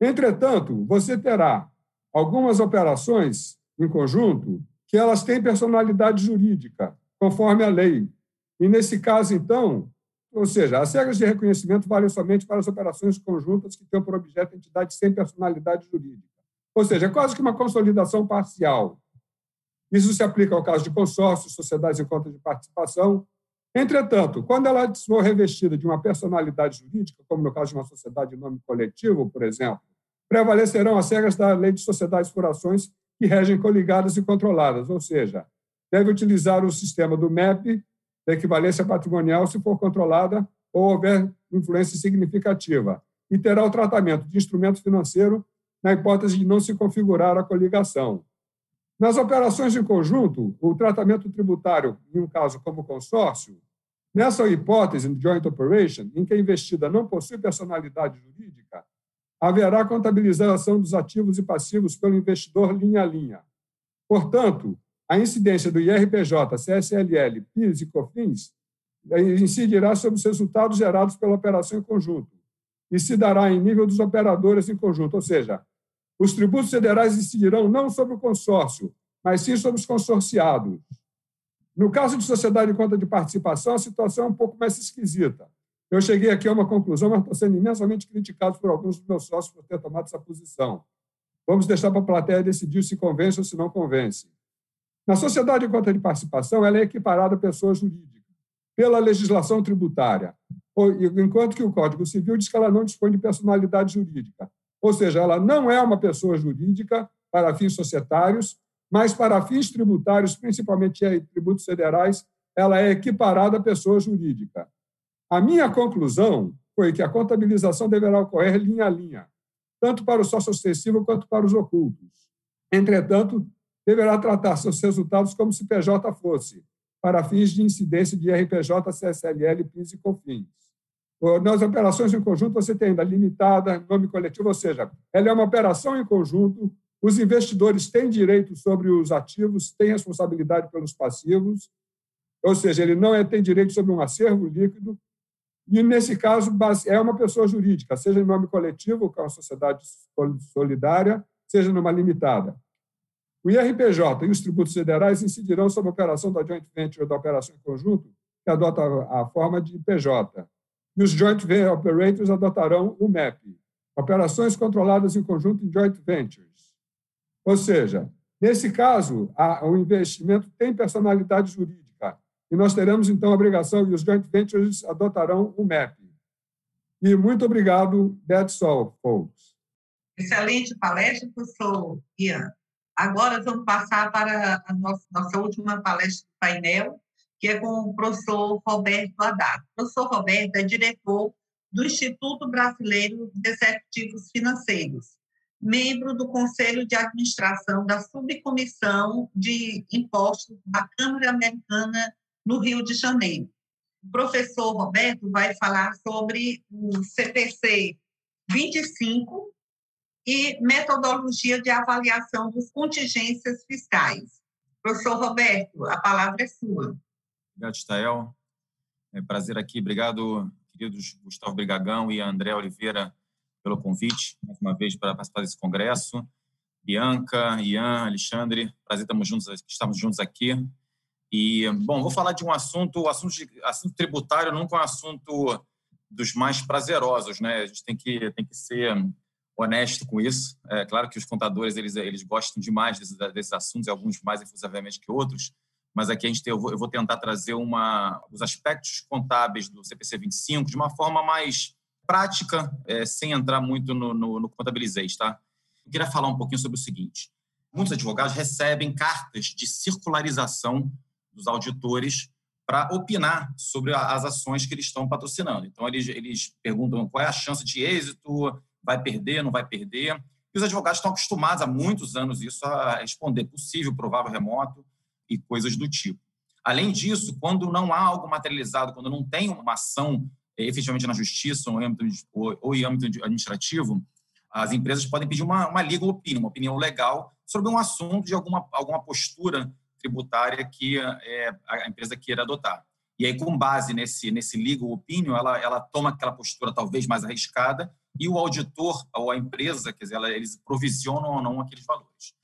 Entretanto, você terá algumas operações em conjunto que elas têm personalidade jurídica, conforme a lei. E, nesse caso, então, ou seja, as regras de reconhecimento valem somente para as operações conjuntas que têm por objeto entidade sem personalidade jurídica. Ou seja, é quase que uma consolidação parcial. Isso se aplica ao caso de consórcios, sociedades em conta de participação. Entretanto, quando ela for revestida de uma personalidade jurídica, como no caso de uma sociedade de nome coletivo, por exemplo, prevalecerão as regras da Lei de Sociedades por Ações que regem coligadas e controladas, ou seja, deve utilizar o sistema do MEP, da equivalência patrimonial, se for controlada ou houver influência significativa, e terá o tratamento de instrumento financeiro na hipótese de não se configurar a coligação. Nas operações em conjunto, o tratamento tributário, em um caso como consórcio, nessa hipótese, joint operation, em que a investida não possui personalidade jurídica, haverá contabilização dos ativos e passivos pelo investidor linha a linha. Portanto, a incidência do IRPJ, CSLL, PIS e COFINS incidirá sobre os resultados gerados pela operação em conjunto e se dará em nível dos operadores em conjunto, ou seja, os tributos federais incidirão não sobre o consórcio, mas sim sobre os consorciados. No caso de sociedade de conta de participação, a situação é um pouco mais esquisita. Eu cheguei aqui a uma conclusão, mas estou sendo imensamente criticado por alguns dos meus sócios por ter tomado essa posição. Vamos deixar para a plateia decidir se convence ou se não convence. Na sociedade de conta de participação, ela é equiparada à pessoa jurídica pela legislação tributária, enquanto que o Código Civil diz que ela não dispõe de personalidade jurídica. Ou seja, ela não é uma pessoa jurídica para fins societários, mas para fins tributários, principalmente tributos federais, ela é equiparada à pessoa jurídica. A minha conclusão foi que a contabilização deverá ocorrer linha a linha, tanto para o sócio ostensivo quanto para os ocultos. Entretanto, deverá tratar seus resultados como se PJ fosse, para fins de incidência de RPJ, CSLL, PIS e COFINS. Nas operações em conjunto, você tem ainda limitada, nome coletivo, ou seja, ela é uma operação em conjunto, os investidores têm direito sobre os ativos, têm responsabilidade pelos passivos, ou seja, ele não é, tem direito sobre um acervo líquido, e, nesse caso, é uma pessoa jurídica, seja em nome coletivo, que é uma sociedade solidária, seja numa limitada. O IRPJ e os tributos federais incidirão sobre a operação da joint venture ou da operação em conjunto, que adota a forma de PJ. E os joint operators adotarão o MEP, operações controladas em conjunto em joint ventures. Ou seja, nesse caso, a, o investimento tem personalidade jurídica e nós teremos, então, a obrigação, e os joint ventures adotarão o MEP. E muito obrigado, that's all, folks.
Excelente palestra, professor Ian. Agora vamos passar para a nossa, nossa última palestra do painel, que é com o professor Roberto Haddad. O professor Roberto é diretor do Instituto Brasileiro de Executivos Financeiros, membro do Conselho de Administração da Subcomissão de Impostos da Câmara Americana no Rio de Janeiro. O professor Roberto vai falar sobre o CPC 25, e metodologia de avaliação dos contingências fiscais. Professor Roberto, a palavra é sua.
Obrigado, Stael. É prazer aqui. Obrigado, queridos Gustavo Brigagão e André Oliveira, pelo convite, mais uma vez, para participar desse congresso. Bianca, Ian, Alexandre, prazer estamos juntos, estamos juntos aqui. E, bom, vou falar de um assunto, o assunto, assunto tributário nunca é um assunto dos mais prazerosos, né? A gente tem que, tem que ser honesto com isso. É claro que os contadores, eles, eles gostam demais desses, desses assuntos, alguns mais efusivamente que outros, mas aqui a gente tem, eu, vou, eu vou tentar trazer uma, os aspectos contábeis do CPC 25 de uma forma mais prática, é, sem entrar muito no, no, no contabilizei, tá? Eu queria falar um pouquinho sobre o seguinte. Muitos advogados recebem cartas de circularização dos auditores para opinar sobre as ações que eles estão patrocinando. Então, eles, eles perguntam qual é a chance de êxito, vai perder, não vai perder. E os advogados estão acostumados há muitos anos isso a responder possível, provável, remoto e coisas do tipo. Além disso, quando não há algo materializado, quando não tem uma ação efetivamente na justiça ou em âmbito, ou em âmbito administrativo, as empresas podem pedir uma, uma legal opinion, uma opinião legal sobre um assunto de alguma, alguma postura tributária que é, a empresa queira adotar. E aí, com base nesse, nesse legal opinion, ela, ela toma aquela postura talvez mais arriscada e o auditor ou a empresa, quer dizer, ela, eles provisionam ou não aqueles valores.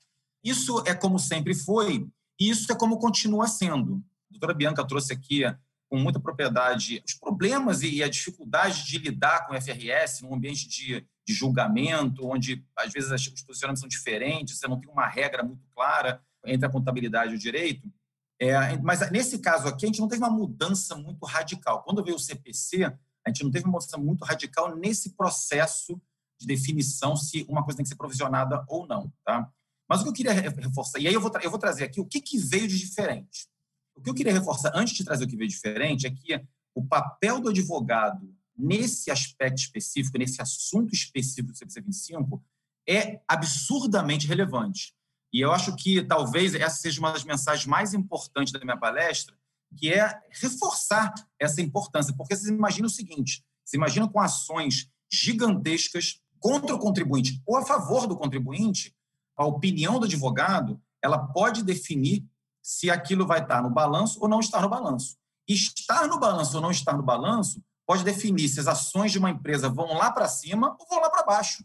Isso é como sempre foi e isso é como continua sendo. A doutora Bianca trouxe aqui com muita propriedade os problemas e a dificuldade de lidar com o FRS num ambiente de, de julgamento, onde às vezes os posicionamentos são diferentes, você não tem uma regra muito clara entre a contabilidade e o direito. É, mas nesse caso aqui, a gente não teve uma mudança muito radical. Quando veio o CPC, a gente não teve uma mudança muito radical nesse processo de definição se uma coisa tem que ser provisionada ou não. Tá? Mas o que eu queria reforçar, e aí eu vou, eu vou trazer aqui o que, que veio de diferente. O que eu queria reforçar antes de trazer o que veio diferente é que o papel do advogado nesse aspecto específico, nesse assunto específico do CPC 25, é absurdamente relevante. E eu acho que talvez essa seja uma das mensagens mais importantes da minha palestra, que é reforçar essa importância. Porque vocês imaginam o seguinte: vocês imaginam com ações gigantescas contra o contribuinte ou a favor do contribuinte, a opinião do advogado ela pode definir se aquilo vai estar no balanço ou não estar no balanço. Estar no balanço ou não estar no balanço pode definir se as ações de uma empresa vão lá para cima ou vão lá para baixo.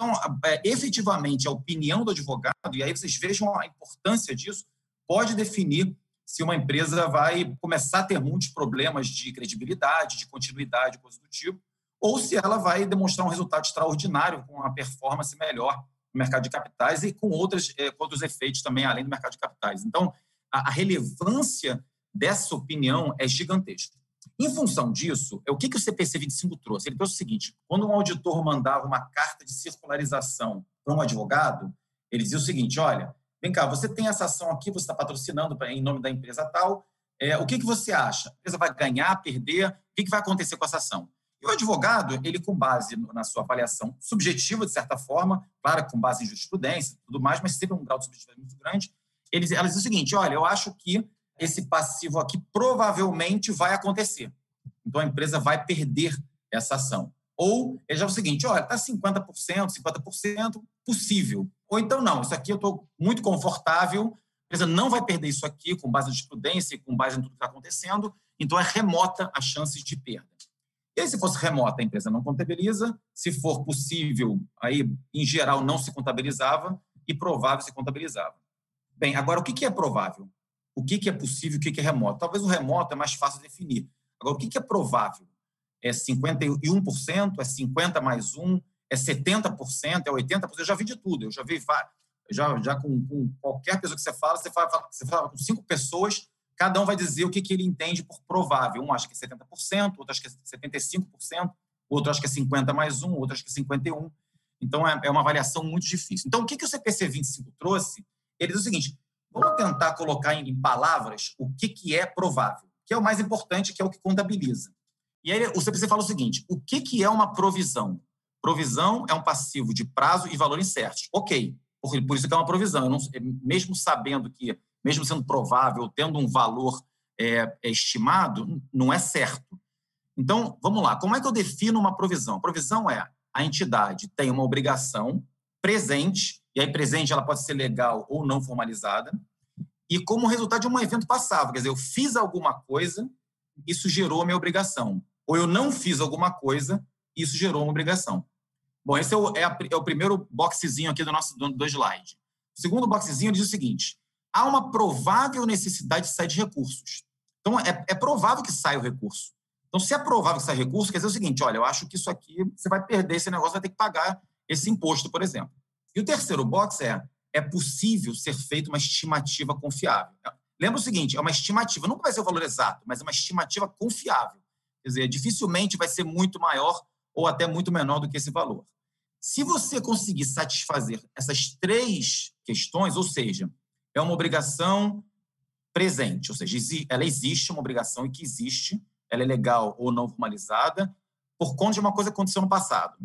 Então, é, efetivamente, a opinião do advogado, e aí vocês vejam a importância disso, pode definir se uma empresa vai começar a ter muitos problemas de credibilidade, de continuidade, coisa do tipo, ou se ela vai demonstrar um resultado extraordinário com uma performance melhor no mercado de capitais e com, outras, é, com outros efeitos também além do mercado de capitais. Então, a, a relevância dessa opinião é gigantesca. Em função disso, é o que, que o CPC 25 trouxe? Ele trouxe o seguinte: quando um auditor mandava uma carta de circularização para um advogado, ele dizia o seguinte: olha, vem cá, você tem essa ação aqui, você está patrocinando em nome da empresa tal, é, o que, que você acha? A empresa vai ganhar, perder? O que, que vai acontecer com essa ação? E o advogado, ele com base na sua avaliação subjetiva, de certa forma, claro, com base em jurisprudência e tudo mais, mas sempre um grau de subjetividade muito grande, eles, ela diz o seguinte: olha, eu acho que esse passivo aqui provavelmente vai acontecer. Então a empresa vai perder essa ação. Ou ele já é o seguinte: olha, está 50%, 50% possível. Ou então, não, isso aqui eu estou muito confortável, a empresa não vai perder isso aqui com base em jurisprudência e com base em tudo que está acontecendo, então é remota a chance de perda. E aí, se fosse remota, a empresa não contabiliza, se for possível, aí, em geral, não se contabilizava, e provável se contabilizava. Bem, agora, o que é provável? O que é possível o que é remoto? Talvez o remoto é mais fácil de definir. Agora, o que é provável? É 51%? É 50% mais 1%? É 70%? É 80%? Eu já vi de tudo. Eu já vi já, já com, com qualquer pessoa que você fala, você fala, você fala com cinco pessoas, cada um vai dizer o que, que ele entende por provável. Um acha que é 70%, outro acha que é 75%, outro acha que é 50 mais 1, outro acha que é 51. Então, é, é uma avaliação muito difícil. Então, o que, que o CPC 25 trouxe? Ele diz o seguinte: vamos tentar colocar em palavras o que, que é provável, que é o mais importante, que é o que contabiliza. E aí o CPC fala o seguinte: o que, que é uma provisão? Provisão é um passivo de prazo e valor incertos. Ok, por, por isso que é uma provisão. Não, mesmo sabendo que, mesmo sendo provável, tendo um valor é, é estimado, não é certo. Então, vamos lá. Como é que eu defino uma provisão? A provisão é a entidade tem uma obrigação presente e aí presente ela pode ser legal ou não formalizada, e como resultado de um evento passado, quer dizer, eu fiz alguma coisa, isso gerou a minha obrigação, ou eu não fiz alguma coisa, isso gerou uma obrigação. Bom, esse é o, é, a, é o primeiro boxezinho aqui do nosso do, do slide. O segundo boxezinho diz o seguinte: há uma provável necessidade de sair de recursos. Então, é, é provável que saia o recurso. Então, se é provável que saia recurso, quer dizer o seguinte: olha, eu acho que isso aqui você vai perder esse negócio, vai ter que pagar esse imposto, por exemplo. E o terceiro box é: é possível ser feita uma estimativa confiável. Lembra o seguinte: é uma estimativa, nunca vai ser o valor exato, mas é uma estimativa confiável. Quer dizer, dificilmente vai ser muito maior ou até muito menor do que esse valor. Se você conseguir satisfazer essas três questões, ou seja, é uma obrigação presente, ou seja, ela existe, uma obrigação e que existe, ela é legal ou não formalizada, por conta de uma coisa que aconteceu no passado.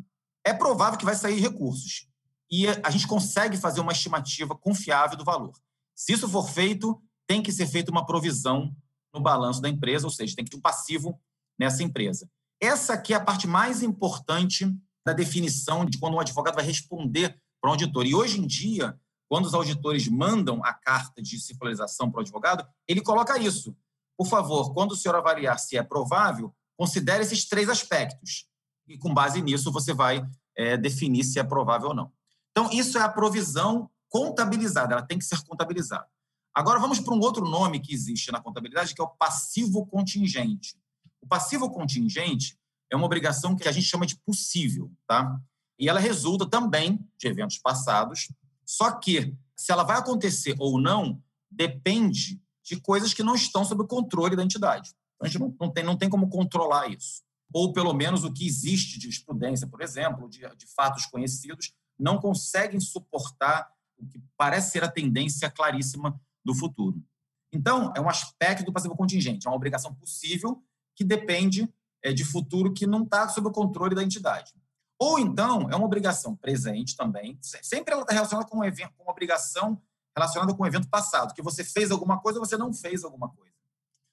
É provável que vai sair recursos e a gente consegue fazer uma estimativa confiável do valor. Se isso for feito, tem que ser feita uma provisão no balanço da empresa, ou seja, tem que ter um passivo nessa empresa. Essa aqui é a parte mais importante da definição de quando um advogado vai responder para o auditor. E hoje em dia, quando os auditores mandam a carta de circularização para o advogado, ele coloca isso. Por favor, quando o senhor avaliar se é provável, considere esses três aspectos. E com base nisso, você vai é, definir se é provável ou não. Então, isso é a provisão contabilizada, ela tem que ser contabilizada. Agora, vamos para um outro nome que existe na contabilidade, que é o passivo contingente. O passivo contingente é uma obrigação que a gente chama de possível, tá? E ela resulta também de eventos passados, só que se ela vai acontecer ou não depende de coisas que não estão sob o controle da entidade. Então, a gente não, tem, não tem como controlar isso. Ou, pelo menos, o que existe de jurisprudência, por exemplo, de, de fatos conhecidos, não conseguem suportar o que parece ser a tendência claríssima do futuro. Então, é um aspecto do passivo contingente, é uma obrigação possível que depende é, de futuro que não está sob o controle da entidade. Ou então, é uma obrigação presente também, sempre ela está relacionada com um evento, com uma obrigação relacionada com um evento passado, que você fez alguma coisa ou você não fez alguma coisa.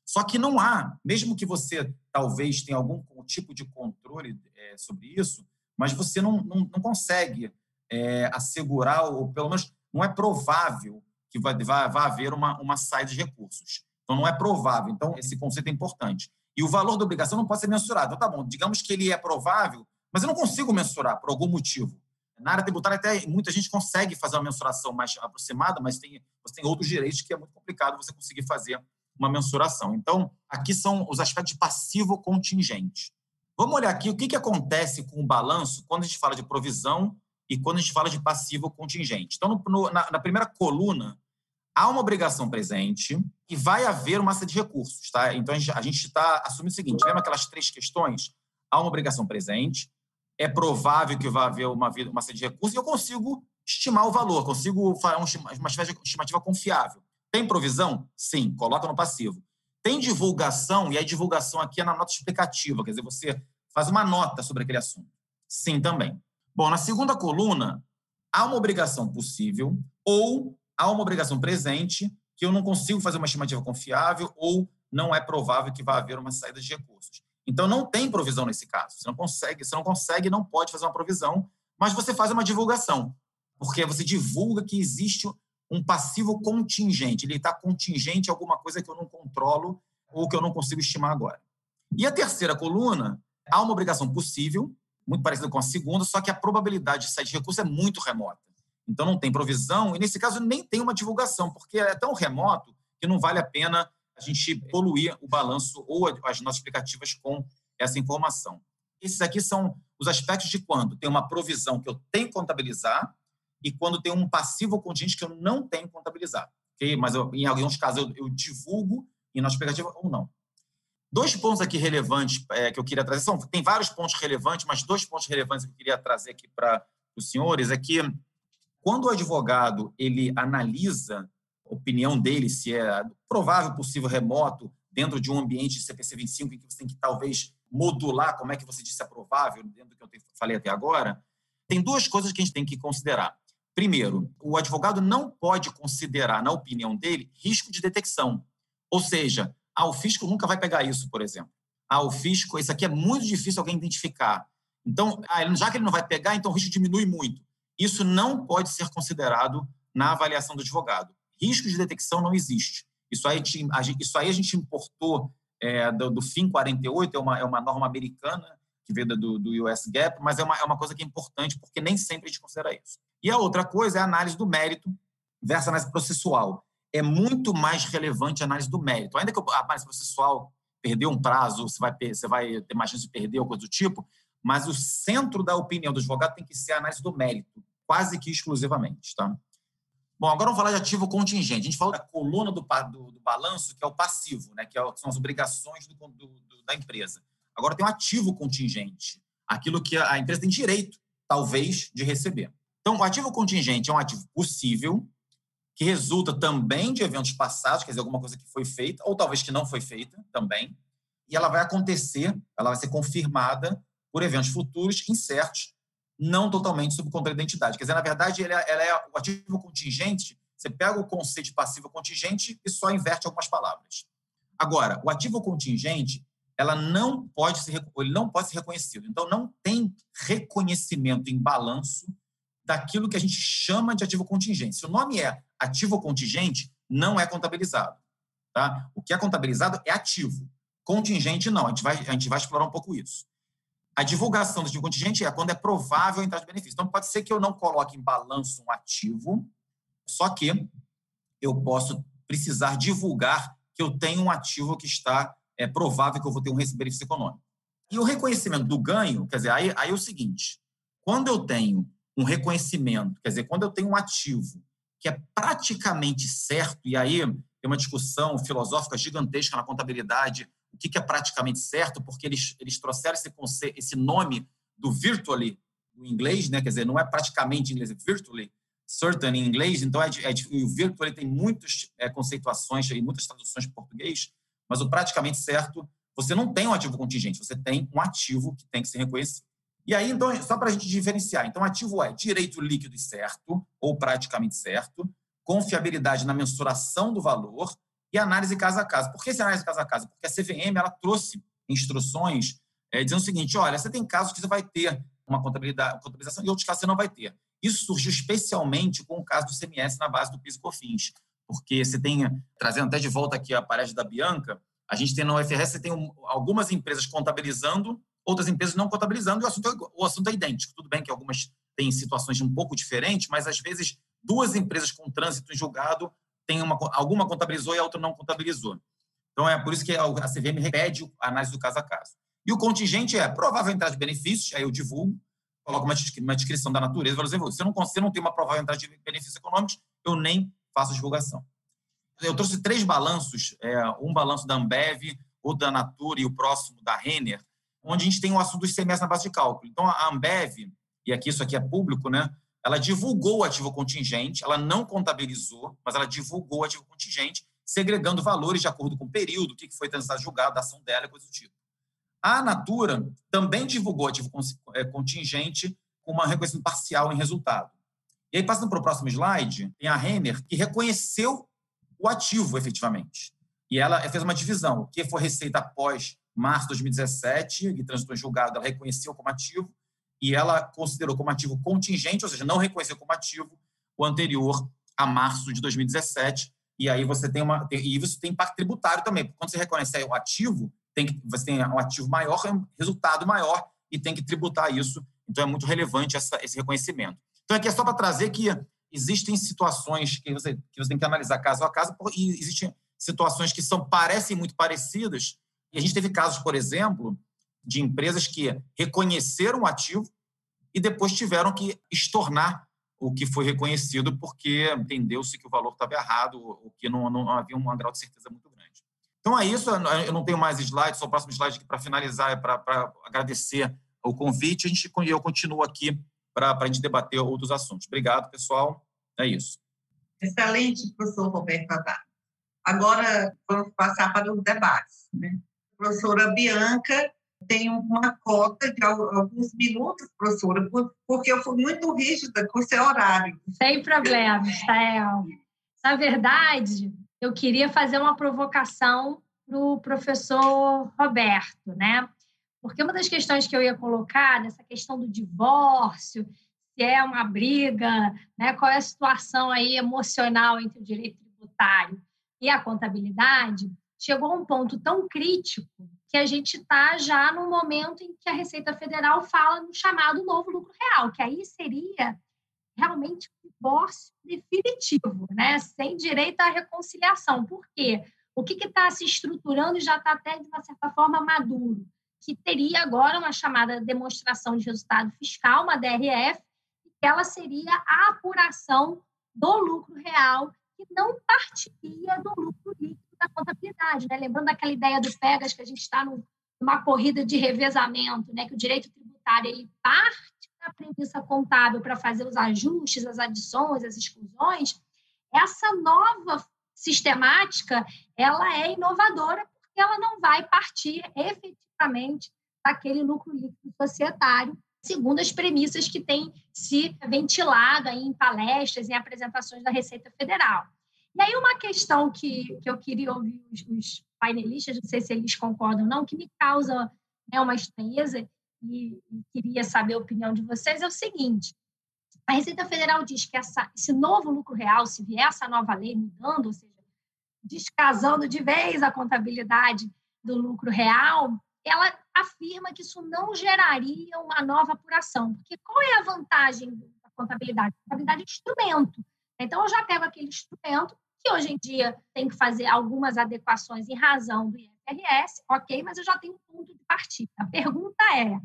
Só que não há, mesmo que você talvez tenha algum tipo de controle é, sobre isso, mas você não, não, não consegue é, assegurar, ou pelo menos não é provável que vai, vai, vai haver uma, uma saída de recursos. Então, não é provável. Então, esse conceito é importante. E o valor da obrigação não pode ser mensurado. Então, tá bom, digamos que ele é provável, mas eu não consigo mensurar por algum motivo. Na área tributária, até muita gente consegue fazer uma mensuração mais aproximada, mas tem, você tem outros direitos que é muito complicado você conseguir fazer uma mensuração. Então, aqui são os aspectos passivo contingente. Vamos olhar aqui o que, que acontece com o balanço quando a gente fala de provisão e quando a gente fala de passivo contingente. Então, no, no, na, na, primeira coluna, há uma obrigação presente e vai haver uma massa de recursos. Tá? Então, a gente está assumindo o seguinte: lembra aquelas três questões? Há uma obrigação presente, é provável que vai haver uma, uma massa de recursos e eu consigo estimar o valor, consigo fazer uma estimativa confiável. Tem provisão? Sim, coloca no passivo. Tem divulgação, e a divulgação aqui é na nota explicativa, quer dizer, você faz uma nota sobre aquele assunto. Sim, também. Bom, na segunda coluna, há uma obrigação possível ou há uma obrigação presente que eu não consigo fazer uma estimativa confiável ou não é provável que vá haver uma saída de recursos. Então não tem provisão nesse caso. Você não consegue, você não consegue, não pode fazer uma provisão, mas você faz uma divulgação, porque você divulga que existe um passivo contingente. Ele está contingente a alguma coisa que eu não controlo ou que eu não consigo estimar agora. E a terceira coluna, há uma obrigação possível muito parecida com a segunda, só que a probabilidade de sair de recurso é muito remota. Então não tem provisão, e nesse caso nem tem uma divulgação, porque é tão remoto que não vale a pena a gente poluir o balanço ou as nossas explicativas com essa informação. Esses aqui são os aspectos de quando tem uma provisão que eu tenho que contabilizar e quando tem um passivo contingente que eu não tenho que contabilizar. Okay? Mas eu, em alguns casos eu, eu divulgo e na explicativa ou não. Dois pontos aqui relevantes é, que eu queria trazer, são, tem vários pontos relevantes, mas dois pontos relevantes que eu queria trazer aqui para os senhores é que quando o advogado ele analisa a opinião dele se é provável, possível, remoto, dentro de um ambiente de CPC 25 em que você tem que talvez modular como é que você disse é provável, dentro do que eu falei até agora, tem duas coisas que a gente tem que considerar. Primeiro, o advogado não pode considerar, na opinião dele, risco de detecção. Ou seja, ah, o fisco nunca vai pegar isso, por exemplo. Ah, o fisco, isso aqui é muito difícil alguém identificar. Então, ah, já que ele não vai pegar, então o risco diminui muito. Isso não pode ser considerado na avaliação do advogado. Risco de detecção não existe. Isso aí, isso aí a gente importou é, do, do FIM 48, é uma, é uma norma americana que veio do, do US Gap, mas é uma, é uma coisa que é importante porque nem sempre a gente considera isso. E a outra coisa é a análise do mérito versus análise processual. É muito mais relevante a análise do mérito. Ainda que a análise processual perdeu um prazo, você vai, você vai ter mais chance de perder ou coisa do tipo, mas o centro da opinião do advogado tem que ser a análise do mérito, quase que exclusivamente. Tá? Bom, agora vamos falar de ativo contingente. A gente falou da coluna do, do, do balanço, que é o passivo, né, que, é, são as obrigações do, do, da empresa. Agora tem um ativo contingente, aquilo que a empresa tem direito, talvez, de receber. Então, o ativo contingente é um ativo possível, que resulta também de eventos passados, quer dizer, alguma coisa que foi feita, ou talvez que não foi feita também, e ela vai acontecer, ela vai ser confirmada por eventos futuros incertos, não totalmente sob controle da identidade. Quer dizer, na verdade, ela é, ela é o ativo contingente, você pega o conceito de passivo contingente e só inverte algumas palavras. Agora, o ativo contingente, ela não pode ser, ele não pode ser reconhecido. Então, não tem reconhecimento em balanço daquilo que a gente chama de ativo contingente. Se o nome é ativo contingente, não é contabilizado. Tá? O que é contabilizado é ativo. Contingente, não. A gente vai, a gente vai explorar um pouco isso. A divulgação do ativo contingente é quando é provável a entrada de benefício. Então, pode ser que eu não coloque em balanço um ativo, só que eu posso precisar divulgar que eu tenho um ativo que está é, provável que eu vou ter um benefício econômico. E o reconhecimento do ganho, quer dizer, aí, aí é o seguinte: quando eu tenho um reconhecimento, quer dizer, quando eu tenho um ativo que é praticamente certo, e aí tem uma discussão filosófica gigantesca na contabilidade, o que é praticamente certo, porque eles, eles trouxeram esse, conceito, esse nome do virtually, no inglês, né? quer dizer, não é praticamente inglês, é virtually, certain em inglês, então é, é, o virtually tem muitas é, conceituações e muitas traduções em português, mas o praticamente certo, você não tem um ativo contingente, você tem um ativo que tem que ser reconhecido. E aí, então, só para a gente diferenciar, então, ativo é direito líquido e certo, ou praticamente certo, confiabilidade na mensuração do valor e análise caso a caso. Por que essa análise caso a caso? Porque a CVM ela trouxe instruções é, dizendo o seguinte: olha, você tem casos que você vai ter uma contabilidade, contabilização e outros casos você não vai ter. Isso surgiu especialmente com o caso do CMS na base do PIS e COFINS, porque você tem, trazendo até de volta aqui a parede da Bianca, a gente tem no UFRS, você tem um, algumas empresas contabilizando outras empresas não contabilizando, e o assunto, é, o assunto é idêntico. Tudo bem que algumas têm situações um pouco diferentes, mas às vezes duas empresas com trânsito em julgado têm uma, alguma contabilizou e a outra não contabilizou. Então é por isso que a CVM repede a análise do caso a caso. E o contingente é provável entrada de benefícios, aí eu divulgo, coloco uma, uma descrição da natureza, dizer, se não, se não tem uma provável entrada de benefícios econômicos, eu nem faço divulgação. Eu trouxe três balanços, é, um balanço da Ambev, o da Natura e o próximo da Renner, onde a gente tem o assunto dos CMS na base de cálculo. Então, a Ambev, e aqui isso aqui é público, né? Ela divulgou o ativo contingente, ela não contabilizou, mas ela divulgou o ativo contingente, segregando valores de acordo com o período, o que foi transitado julgado, a ação dela, coisa do tipo. A Natura também divulgou ativo é, contingente com uma reconhecimento parcial em resultado. E aí, passando para o próximo slide, tem a Renner, que reconheceu o ativo efetivamente. E ela fez uma divisão, o que foi receita após março de 2017, que transitou em julgado, ela reconheceu como ativo e ela considerou como ativo contingente, ou seja, não reconheceu como ativo o anterior a março de 2017. E aí você tem uma e isso tem impacto tributário também, porque quando você reconhece o ativo, tem que você tem um ativo maior, um resultado maior e tem que tributar isso. Então é muito relevante essa, esse reconhecimento. Então aqui é só para trazer que existem situações que você que você tem que analisar caso a caso e existem situações que são parecem muito parecidas, e a gente teve casos, por exemplo, de empresas que reconheceram o ativo e depois tiveram que estornar o que foi reconhecido porque entendeu-se que o valor estava errado ou que não, não, havia um grau de certeza muito grande. Então é isso, eu não tenho mais slides, só o próximo slide aqui para finalizar, é para agradecer o convite, gente, eu continuo aqui para a gente debater outros assuntos. Obrigado, pessoal, é isso.
Excelente, professor Roberto Haddad. Agora vamos passar para os debates. Né? Professora Bianca tem uma cota de alguns minutos, professora, porque eu fui muito rígida com o seu horário.
Sem problema, Sael. Na verdade, eu queria fazer uma provocação para o professor Roberto, né? Porque uma das questões que eu ia colocar nessa questão do divórcio, se é uma briga, né? qual é a situação aí emocional entre o direito tributário e a contabilidade, chegou a um ponto tão crítico que a gente está já no momento em que a Receita Federal fala no chamado novo lucro real, que aí seria realmente um divórcio definitivo, né? sem direito à reconciliação. Por quê? O que está se estruturando e já está até, de uma certa forma, maduro? Que teria agora uma chamada demonstração de resultado fiscal, uma DRF, que ela seria a apuração do lucro real, que não partiria do lucro líquido da contabilidade. Né? Lembrando daquela ideia do PEGAS, que a gente está numa corrida de revezamento, né? que o direito tributário ele parte da premissa contábil para fazer os ajustes, as adições, as exclusões, essa nova sistemática ela é inovadora porque ela não vai partir efetivamente daquele lucro líquido societário, segundo as premissas que têm se ventilado aí em palestras, em apresentações da Receita Federal. E aí uma questão que, que eu queria ouvir os, os painelistas, não sei se eles concordam ou não, que me causa né, uma estranheza e, e, queria saber a opinião de vocês, é o seguinte, a Receita Federal diz que essa, esse novo lucro real, se vier essa nova lei mudando, ou seja, descasando de vez a contabilidade do lucro real, ela afirma que isso não geraria uma nova apuração. Porque qual é a vantagem da contabilidade? A contabilidade é instrumento. Então, eu já pego aquele instrumento, que hoje em dia tem que fazer algumas adequações em razão do IFRS, ok, mas eu já tenho um ponto de partida. A pergunta é: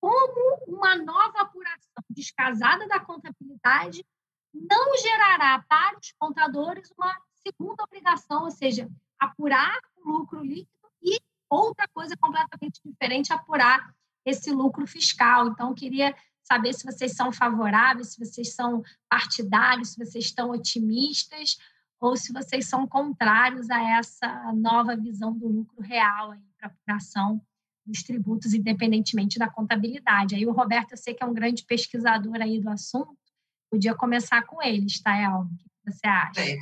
como uma nova apuração descasada da contabilidade não gerará para os contadores uma segunda obrigação, ou seja, apurar o lucro líquido e outra coisa completamente diferente, apurar esse lucro fiscal. Então, queria saber se vocês são favoráveis, se vocês são partidários, se vocês estão otimistas ou se vocês são contrários a essa nova visão do lucro real para a apuração dos tributos, independentemente da contabilidade. Aí o Roberto, eu sei que é um grande pesquisador aí do assunto, podia começar com ele, Stael. O que você acha? Sim.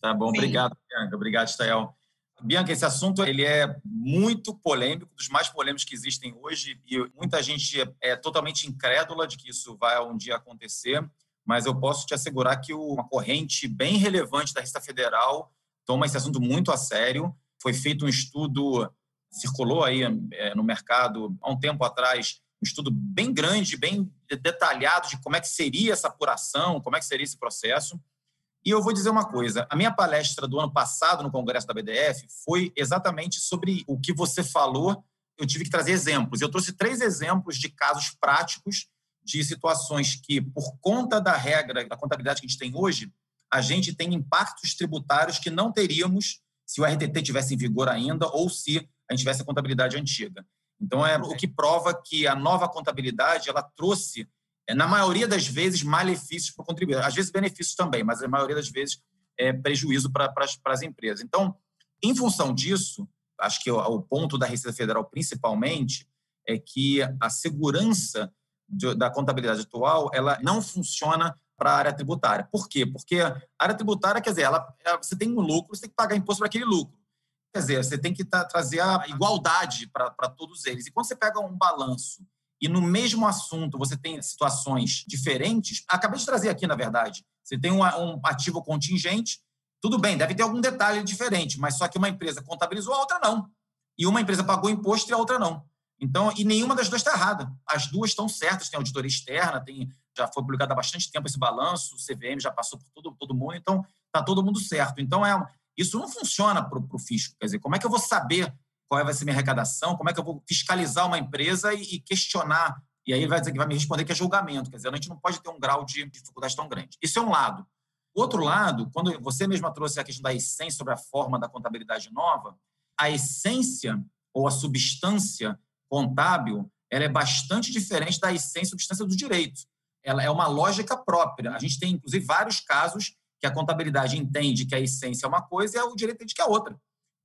Tá bom, Sim. obrigado, Bianca. Obrigado, Stael. Bianca, esse assunto ele é muito polêmico, dos mais polêmicos que existem hoje, e muita gente é totalmente incrédula de que isso vai um dia acontecer, mas eu posso te assegurar que uma corrente bem relevante da Receita Federal toma esse assunto muito a sério. Foi feito um estudo, circulou aí é, no mercado há um tempo atrás, um estudo bem grande, bem detalhado de como é que seria essa apuração, como é que seria esse processo. E eu vou dizer uma coisa: a minha palestra do ano passado no Congresso da BDF foi exatamente sobre o que você falou. Eu tive que trazer exemplos. Eu trouxe três exemplos de casos práticos de situações que, por conta da regra da contabilidade que a gente tem hoje, a gente tem impactos tributários que não teríamos se o RTT tivesse em vigor ainda ou se a gente tivesse a contabilidade antiga. Então, é o que prova que a nova contabilidade ela trouxe na maioria das vezes, malefícios para o contribuidor. Às vezes, benefícios também, mas na maioria das vezes, é prejuízo para, para, as, para as empresas. Então, em função disso, acho que o, o ponto da Receita Federal, principalmente, é que a segurança de, da contabilidade atual ela não funciona para a área tributária. Por quê? Porque a área tributária, quer dizer, ela, você tem um lucro, você tem que pagar imposto para aquele lucro. Quer dizer, você tem que tá, trazer a igualdade para todos eles. E quando você pega um balanço e no mesmo assunto você tem situações diferentes, acabei de trazer aqui, na verdade. Você tem um, um ativo contingente, tudo bem, deve ter algum detalhe diferente, mas só que uma empresa contabilizou, a outra não. E uma empresa pagou imposto e a outra não. Então, e nenhuma das duas está errada. As duas estão certas, tem auditoria externa, tem, já foi publicado há bastante tempo esse balanço, o CVM já passou por todo, todo mundo, então está todo mundo certo. Então, é, isso não funciona para o fisco. Quer dizer, como é que eu vou saber qual vai ser minha arrecadação, como é que eu vou fiscalizar uma empresa e, questionar. E aí vai dizer que vai me responder que é julgamento. Quer dizer, a gente não pode ter um grau de dificuldade tão grande. Isso é um lado. Outro lado, quando você mesma trouxe a questão da essência sobre a forma da contabilidade nova, a essência ou a substância contábil ela é bastante diferente da essência e substância do direito. Ela é uma lógica própria. A gente tem, inclusive, vários casos que a contabilidade entende que a essência é uma coisa e o direito entende que é outra.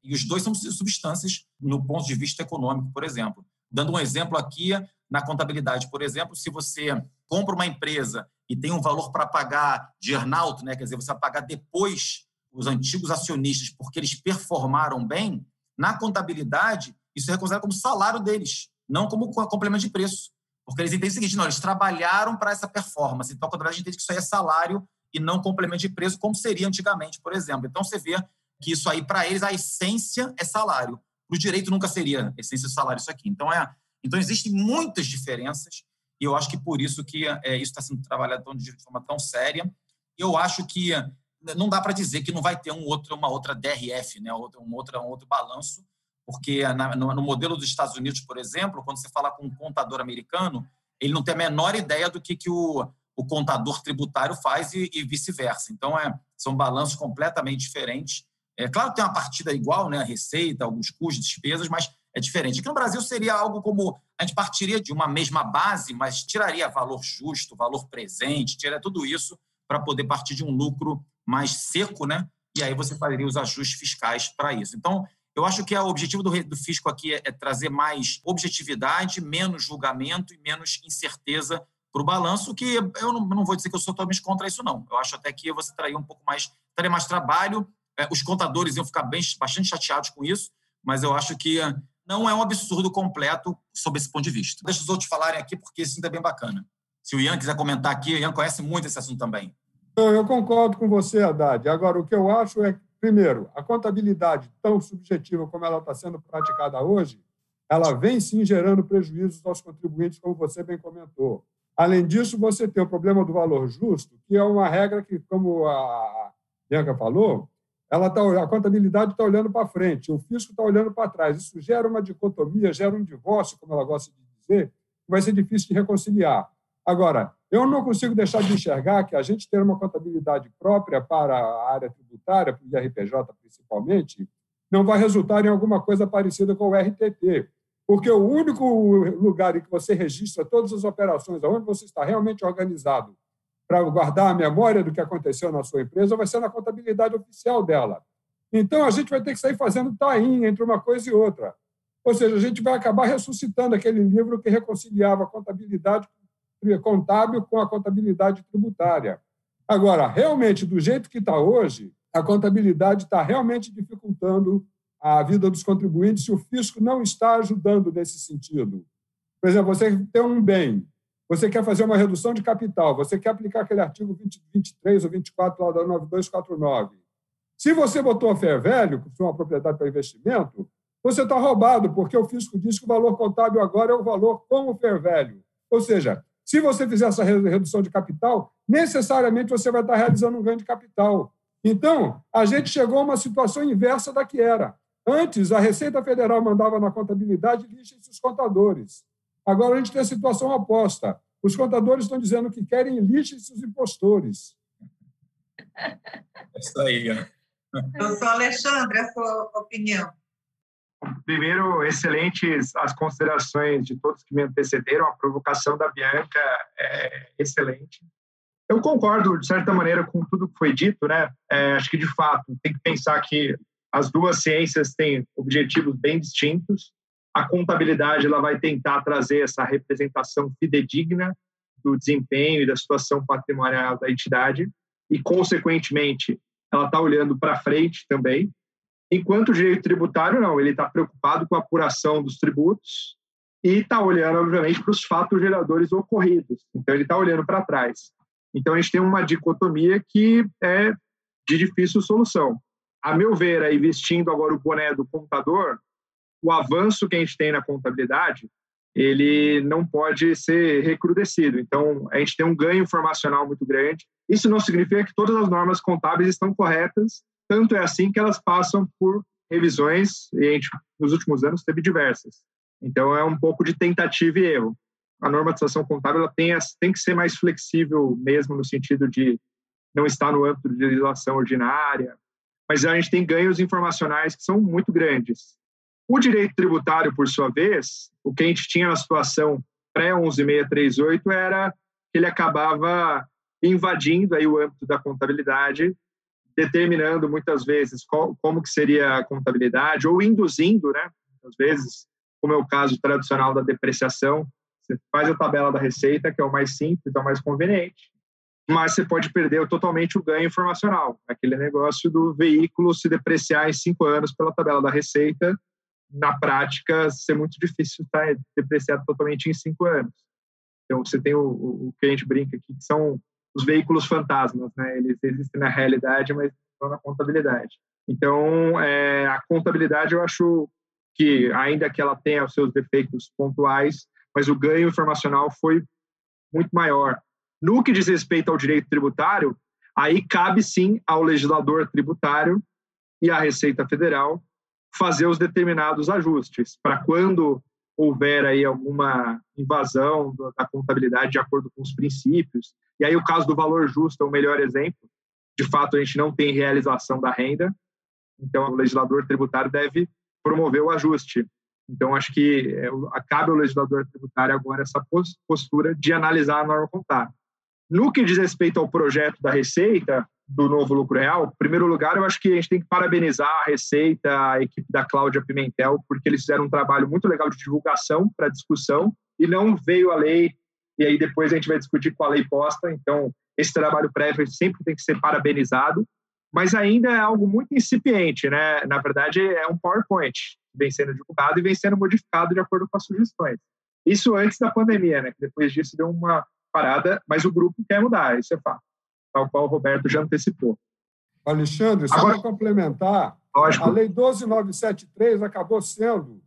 E os dois são substâncias no ponto de vista econômico, por exemplo. Dando um exemplo aqui, na contabilidade, por exemplo, se você compra uma empresa e tem um valor para pagar de earnout, né, quer dizer, você vai pagar depois os antigos acionistas porque eles performaram bem, na contabilidade, isso é considerado como salário deles, não como complemento de preço. Porque eles entendem o seguinte, não, eles trabalharam para essa performance, então a contabilidade entende que isso aí é salário e não complemento de preço, como seria antigamente, por exemplo. Então, você vê que isso aí, para eles, a essência é salário. O direito nunca seria essência do salário isso aqui. Então, é, então existem muitas diferenças e eu acho que por isso que é, isso está sendo trabalhado de forma tão séria. Eu acho que não dá para dizer que não vai ter um outro, uma outra DRF, né? um, outro, um outro balanço, porque na, no, no, modelo dos Estados Unidos, por exemplo, quando você fala com um contador americano, ele não tem a menor ideia do que, que o, o contador tributário faz e, e vice-versa. Então, é, são balanços completamente diferentes. É claro que tem uma partida igual, né? A receita, alguns custos, despesas, mas é diferente. Aqui no Brasil seria algo como a gente partiria de uma mesma base, mas tiraria valor justo, valor presente, tiraria tudo isso para poder partir de um lucro mais seco, né? E aí você faria os ajustes fiscais para isso. Então, eu acho que o objetivo do, do fisco aqui é, é trazer mais objetividade, menos julgamento e menos incerteza para o balanço, que eu não, não, vou dizer que eu sou totalmente contra isso, não. Eu acho até que você traria um pouco mais, traria mais trabalho, é, os contadores iam ficar bem, bastante chateados com isso, mas eu acho que não é um absurdo completo sob esse ponto de vista. Deixa os outros falarem aqui, porque isso ainda é bem bacana. Se o Ian quiser comentar aqui, o Ian conhece muito esse assunto também.
Eu concordo com você, Haddad. Agora, o que eu acho é, primeiro, a contabilidade tão subjetiva como ela está sendo praticada hoje, ela vem sim gerando prejuízos aos contribuintes, como você bem comentou. Além disso, você tem o problema do valor justo, que é uma regra que, como a Bianca falou, ela tá, a contabilidade está olhando para frente, o fisco está olhando para trás. Isso gera uma dicotomia, gera um divórcio, como ela gosta de dizer, que vai ser difícil de reconciliar. Agora, eu não consigo deixar de enxergar que a gente ter uma contabilidade própria para a área tributária, para o IRPJ principalmente, não vai resultar em alguma coisa parecida com o RTT, porque o único lugar em que você registra todas as operações, onde você está realmente organizado para guardar a memória do que aconteceu na sua empresa vai ser na contabilidade oficial dela. Então, a gente vai ter que sair fazendo tainha entre uma coisa e outra. Ou seja, a gente vai acabar ressuscitando aquele livro que reconciliava a contabilidade contábil com a contabilidade tributária. Agora, realmente, do jeito que está hoje, a contabilidade está realmente dificultando a vida dos contribuintes e o fisco não está ajudando nesse sentido. Por exemplo, você tem um bem você quer fazer uma redução de capital, você quer aplicar aquele artigo 20, 23 ou 24 lá da 9249. Se você botou a fair value, que foi uma propriedade para investimento, você está roubado, porque o fisco diz que o valor contábil agora é o valor com o fair value. Ou seja, se você fizer essa redução de capital, necessariamente você vai estar realizando um ganho de capital. Então, a gente chegou a uma situação inversa da que era. Antes, a Receita Federal mandava na contabilidade lixem-se os contadores. Agora a gente tem a situação oposta. Os contadores estão dizendo que querem lixem-se os impostores.
É isso aí.
Doutor Alexandre, a sua opinião.
Primeiro, excelentes as considerações de todos que me antecederam. A provocação da Bianca é excelente. Eu concordo, de certa maneira, com tudo que foi dito. Né? É, acho que, de fato, tem que pensar que as duas ciências têm objetivos bem distintos a contabilidade ela vai tentar trazer essa representação fidedigna do desempenho e da situação patrimonial da entidade e, consequentemente, ela está olhando para frente também. Enquanto o direito tributário, não, ele está preocupado com a apuração dos tributos e está olhando, obviamente, para os fatos geradores ocorridos. Então, ele está olhando para trás. Então, a gente tem uma dicotomia que é de difícil solução. A meu ver, aí, vestindo agora o boné do computador, o avanço que a gente tem na contabilidade ele não pode ser recrudescido. Então, a gente tem um ganho informacional muito grande. Isso não significa que todas as normas contábeis estão corretas, tanto é assim que elas passam por revisões, e a gente, nos últimos anos, teve diversas. Então, é um pouco de tentativa e erro. A normatização contábil ela tem, tem que ser mais flexível mesmo, no sentido de não estar no âmbito de legislação ordinária, mas a gente tem ganhos informacionais que são muito grandes. O direito tributário, por sua vez, o que a gente tinha na situação pré-11638 era que ele acabava invadindo aí o âmbito da contabilidade, determinando muitas vezes qual, como que seria a contabilidade, ou induzindo, né, às vezes, como é o caso tradicional da depreciação, você faz a tabela da receita, que é o mais simples, é o mais conveniente, mas você pode perder totalmente o ganho informacional, aquele negócio do veículo se depreciar em cinco anos pela tabela da receita, na prática, ser muito difícil estar depreciado totalmente em cinco anos. Então, você tem o, o, que a gente brinca aqui, que são os veículos fantasmas, né? Eles existem na realidade, mas não na contabilidade. Então, é, a contabilidade eu acho que, ainda que ela tenha os seus defeitos pontuais, mas o ganho informacional foi muito maior. No que diz respeito ao direito tributário, aí cabe sim ao legislador tributário e à Receita Federal fazer os determinados ajustes para quando houver aí alguma invasão da contabilidade de acordo com os princípios. E aí o caso do valor justo é o melhor exemplo. De fato, a gente não tem realização da renda, então o legislador tributário deve promover o ajuste. Então, acho que é, cabe ao legislador tributário agora essa postura de analisar a norma contábil. No que diz respeito ao projeto da Receita, do novo lucro real, em primeiro lugar, eu acho que a gente tem que parabenizar a Receita, a equipe da Cláudia Pimentel, porque eles fizeram um trabalho muito legal de divulgação para discussão e não veio a lei, e aí depois a gente vai discutir com a lei posta. Então, esse trabalho prévio sempre tem que ser parabenizado, mas ainda é algo muito incipiente, né? Na verdade, é um PowerPoint vem sendo divulgado e vem sendo modificado de acordo com as sugestões. Isso antes da pandemia, né? Depois disso deu uma parada, mas o grupo quer mudar, isso é fato tal qual o Roberto já antecipou.
Alexandre, só Agora, para complementar, lógico. a Lei 12973 acabou sendo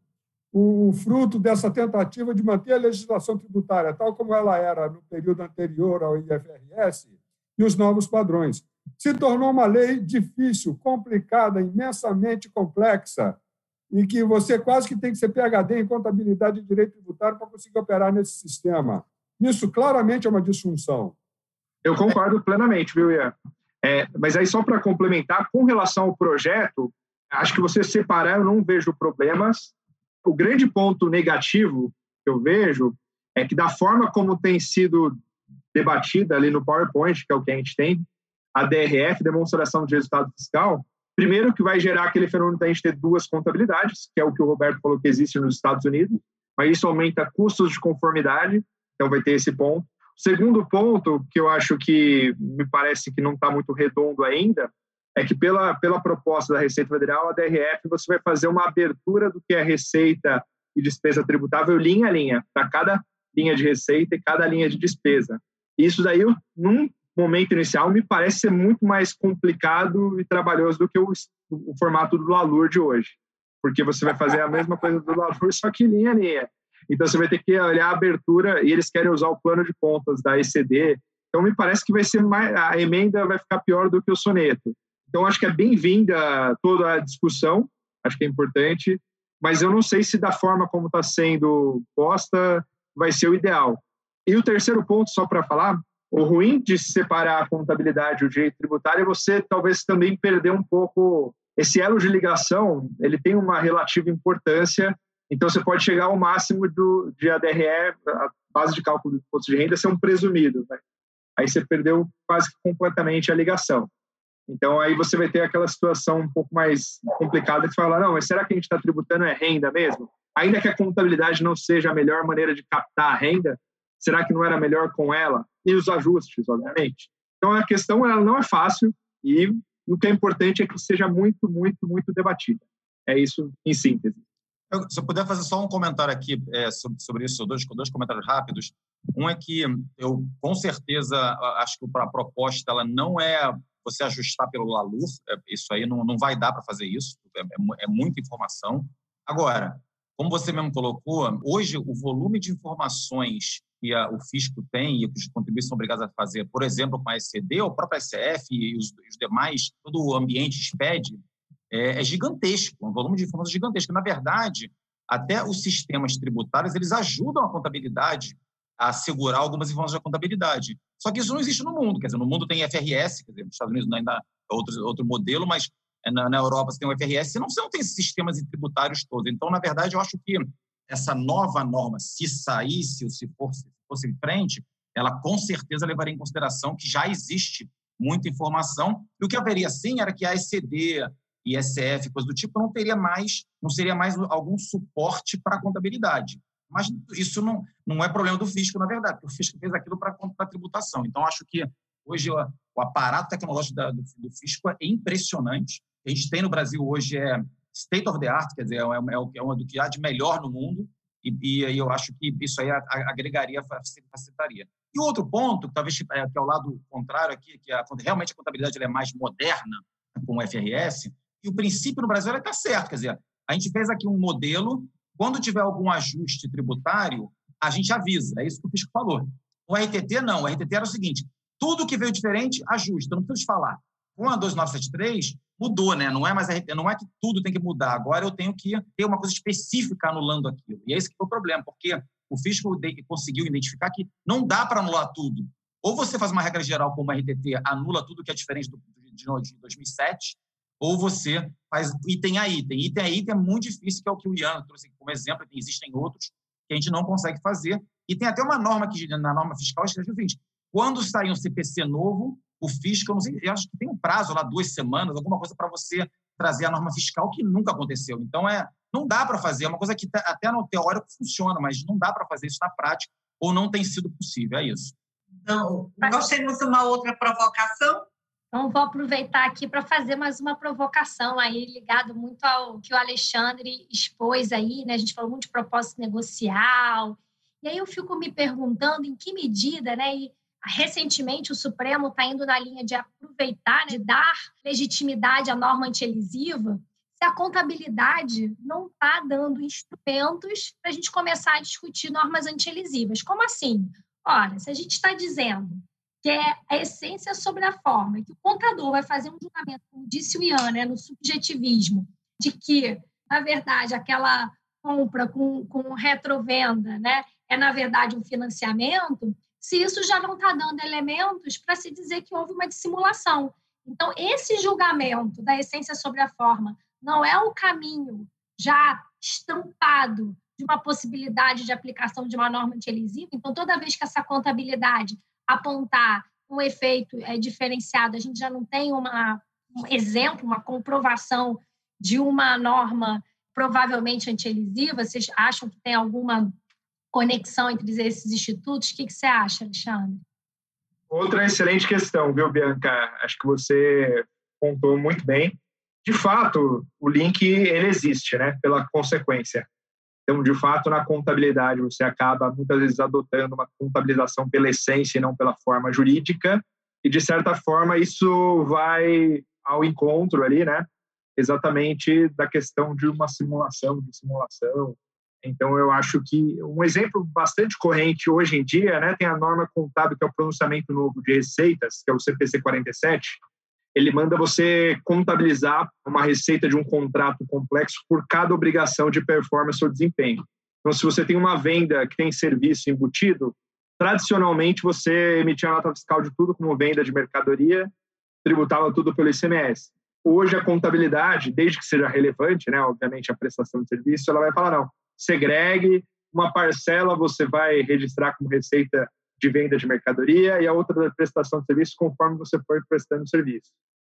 o fruto dessa tentativa de manter a legislação tributária tal como ela era no período anterior ao IFRS e os novos padrões. Se tornou uma lei difícil, complicada, imensamente complexa, e que você quase que tem que ser PhD em contabilidade e direito tributário para conseguir operar nesse sistema. Isso claramente é uma disfunção.
Eu concordo plenamente, viu, Ian? É, mas aí, só para complementar, com relação ao projeto, acho que você separar, eu não vejo problemas. O grande ponto negativo que eu vejo é que, da forma como tem sido debatida ali no PowerPoint, que é o que a gente tem, a DRF, demonstração de resultado fiscal, primeiro que vai gerar aquele fenômeno da gente ter duas contabilidades, que é o que o Roberto falou que existe nos Estados Unidos, mas isso aumenta custos de conformidade, então vai ter esse ponto. Segundo ponto, que eu acho que me parece que não está muito redondo ainda, é que pela, pela proposta da Receita Federal, a DRF, você vai fazer uma abertura do que é receita e despesa tributável linha a linha, para cada linha de receita e cada linha de despesa. Isso daí, num momento inicial, me parece ser muito mais complicado e trabalhoso do que o, o formato do LALUR de hoje, porque você vai fazer a mesma coisa do LALUR, só que linha a linha. Então você vai ter que olhar a abertura e eles querem usar o plano de contas da ECD. Então me parece que vai ser mais a emenda vai ficar pior do que o soneto. Então acho que é bem-vinda toda a discussão, acho que é importante, mas eu não sei se da forma como está sendo posta vai ser o ideal. E o terceiro ponto, só para falar, o ruim de separar a contabilidade e o direito tributário é você talvez também perder um pouco esse elo de ligação, ele tem uma relativa importância então, você pode chegar ao máximo do, de ADRE, a base de cálculo do imposto de renda, ser um presumido. Né? Aí você perdeu quase completamente a ligação. Então, aí você vai ter aquela situação um pouco mais complicada de falar, não, mas será que a gente está tributando é renda mesmo? Ainda que a contabilidade não seja a melhor maneira de captar a renda, será que não era melhor com ela? E os ajustes, obviamente. Então, a questão ela não é fácil e o que é importante é que seja muito, muito, muito debatida. É isso em síntese.
Eu, se eu puder fazer só um comentário aqui é, sobre, sobre isso, dois, dois comentários rápidos. Um é que eu, com certeza, acho que a proposta ela não é você ajustar pelo LALUR, é, isso aí não, não vai dar para fazer isso, é, é, é muita informação. Agora, como você mesmo colocou, hoje o volume de informações que a, o fisco tem e que os contribuintes são obrigados a fazer, por exemplo, com a ECD, ou a própria SF e os, os demais, todo o ambiente SPED, é, é gigantesco, um volume de informações gigantesco. Na verdade, até os sistemas tributários eles ajudam a contabilidade a assegurar algumas informações da contabilidade. Só que isso não existe no mundo. Quer dizer, no mundo tem FRS, quer dizer, nos Estados Unidos ainda é outro, outro modelo, mas é, na, na Europa você tem o FRS, não, você não tem esses sistemas tributários todos. Então, na verdade, eu acho que essa nova norma, se saísse ou se fosse, fosse em frente, ela com certeza levaria em consideração que já existe muita informação. E o que haveria sim era que a ECD, ISF, coisa do tipo, não teria mais, não seria mais algum suporte para a contabilidade. Mas isso não, não é problema do fisco, na verdade, porque o fisco fez aquilo para a tributação. Então, acho que hoje o, aparato tecnológico da, do, do, fisco é impressionante. A gente tem no Brasil hoje é state of the art, quer dizer, é, é, é uma do que há de melhor no mundo, e, aí eu acho que isso aí agregaria, facilitaria. E outro ponto, talvez é, que é o lado contrário aqui, que a, realmente a contabilidade é mais moderna com o FRS, E o princípio no Brasil está certo. Quer dizer, a gente fez aqui um modelo. Quando tiver algum ajuste tributário, a gente avisa. É isso que o Fisco falou. O RTT, não. O RTT era o seguinte: tudo que veio diferente, ajusta. Não preciso falar. Com a 2973, mudou, né? Não é mais RTT, não é que tudo tem que mudar. Agora eu tenho que ter uma coisa específica anulando aquilo. E é esse que foi o problema, porque o fisco conseguiu identificar que não dá para anular tudo. Ou você faz uma regra geral como a RTT, anula tudo que é diferente do, de 2007, ou você faz item a item. Item a item é muito difícil, que é o que o Ian trouxe como exemplo, existem outros que a gente não consegue fazer. E tem até uma norma que na norma fiscal diz o seguinte: quando sair um CPC novo, o fisco, eu não sei, eu acho que tem um prazo lá, duas semanas, alguma coisa para você trazer a norma fiscal que nunca aconteceu. Então, é, não dá para fazer, é uma coisa que tá, até no teórico funciona, mas não dá para fazer isso na prática, ou não tem sido possível, é isso.
Então, nós temos uma outra provocação.
Então, vou aproveitar aqui para fazer mais uma provocação aí, ligado muito ao que o Alexandre expôs aí, né? A gente falou muito de propósito negocial. E aí eu fico me perguntando em que medida, né? E recentemente o Supremo está indo na linha de aproveitar, né, de dar legitimidade à norma antielisiva, se a contabilidade não está dando instrumentos para a gente começar a discutir normas antielisivas. Como assim? Ora, se a gente está dizendo que é a essência sobre a forma, que o contador vai fazer um julgamento, como disse o Ian, né, no subjetivismo, de que, na verdade, aquela compra com, com retrovenda né, é, na verdade, um financiamento, se isso já não está dando elementos para se dizer que houve uma dissimulação. Então, esse julgamento da essência sobre a forma não é o caminho já estampado de uma possibilidade de aplicação de uma norma antielisiva. Então, toda vez que essa contabilidade apontar um efeito é, diferenciado, a gente já não tem uma, um exemplo, uma comprovação de uma norma provavelmente antielisiva. Vocês acham que tem alguma conexão entre esses institutos? O que, que você acha, Alexandre?
Outra excelente questão, viu, Bianca? Acho que você pontuou muito bem. De fato, o link ele existe, né? Pela consequência. Então, de fato, na contabilidade, você acaba muitas vezes adotando uma contabilização pela essência e não pela forma jurídica, e de certa forma isso vai ao encontro ali, né? Exatamente da questão de uma simulação, de simulação, então, eu acho que um exemplo bastante corrente hoje em dia, né, tem a norma contábil, que é o pronunciamento novo de receitas, que é o CPC 47. Ele manda você contabilizar uma receita de um contrato complexo por cada obrigação de performance ou desempenho. Então, se você tem uma venda que tem serviço embutido, tradicionalmente você emitia a nota fiscal de tudo como venda de mercadoria, tributava tudo pelo ICMS. Hoje, a contabilidade, desde que seja relevante, né, obviamente a prestação de serviço, ela vai falar, não, segregue, uma parcela você vai registrar como receita de venda de mercadoria e a outra da prestação de serviço conforme você for prestando serviço.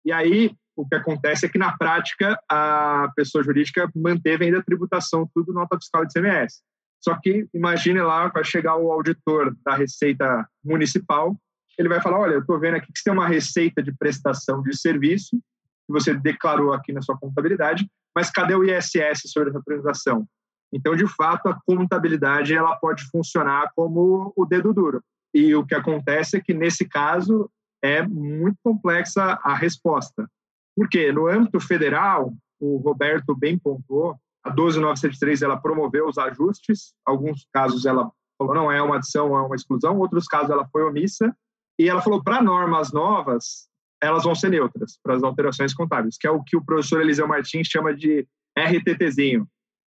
E aí, o que acontece é que, na prática, a pessoa jurídica manteve ainda a tributação, tudo nota fiscal de CMS. Só que, imagine lá, vai chegar o auditor da Receita Municipal, ele vai falar, olha, eu estou vendo aqui que você tem uma receita de prestação de serviço, que você declarou aqui na sua contabilidade, mas cadê o ISS sobre essa transação? Então, de fato, a contabilidade ela pode funcionar como o dedo duro. E o que acontece é que, nesse caso, é muito complexa a resposta. Porque no âmbito federal, o Roberto bem pontuou, a 12973 ela promoveu os ajustes, alguns casos ela falou não é uma adição, é uma exclusão, outros casos ela foi omissa, e ela falou para normas novas, elas vão ser neutras, para as alterações contábeis, que é o que o professor Eliseu Martins chama de RTTzinho,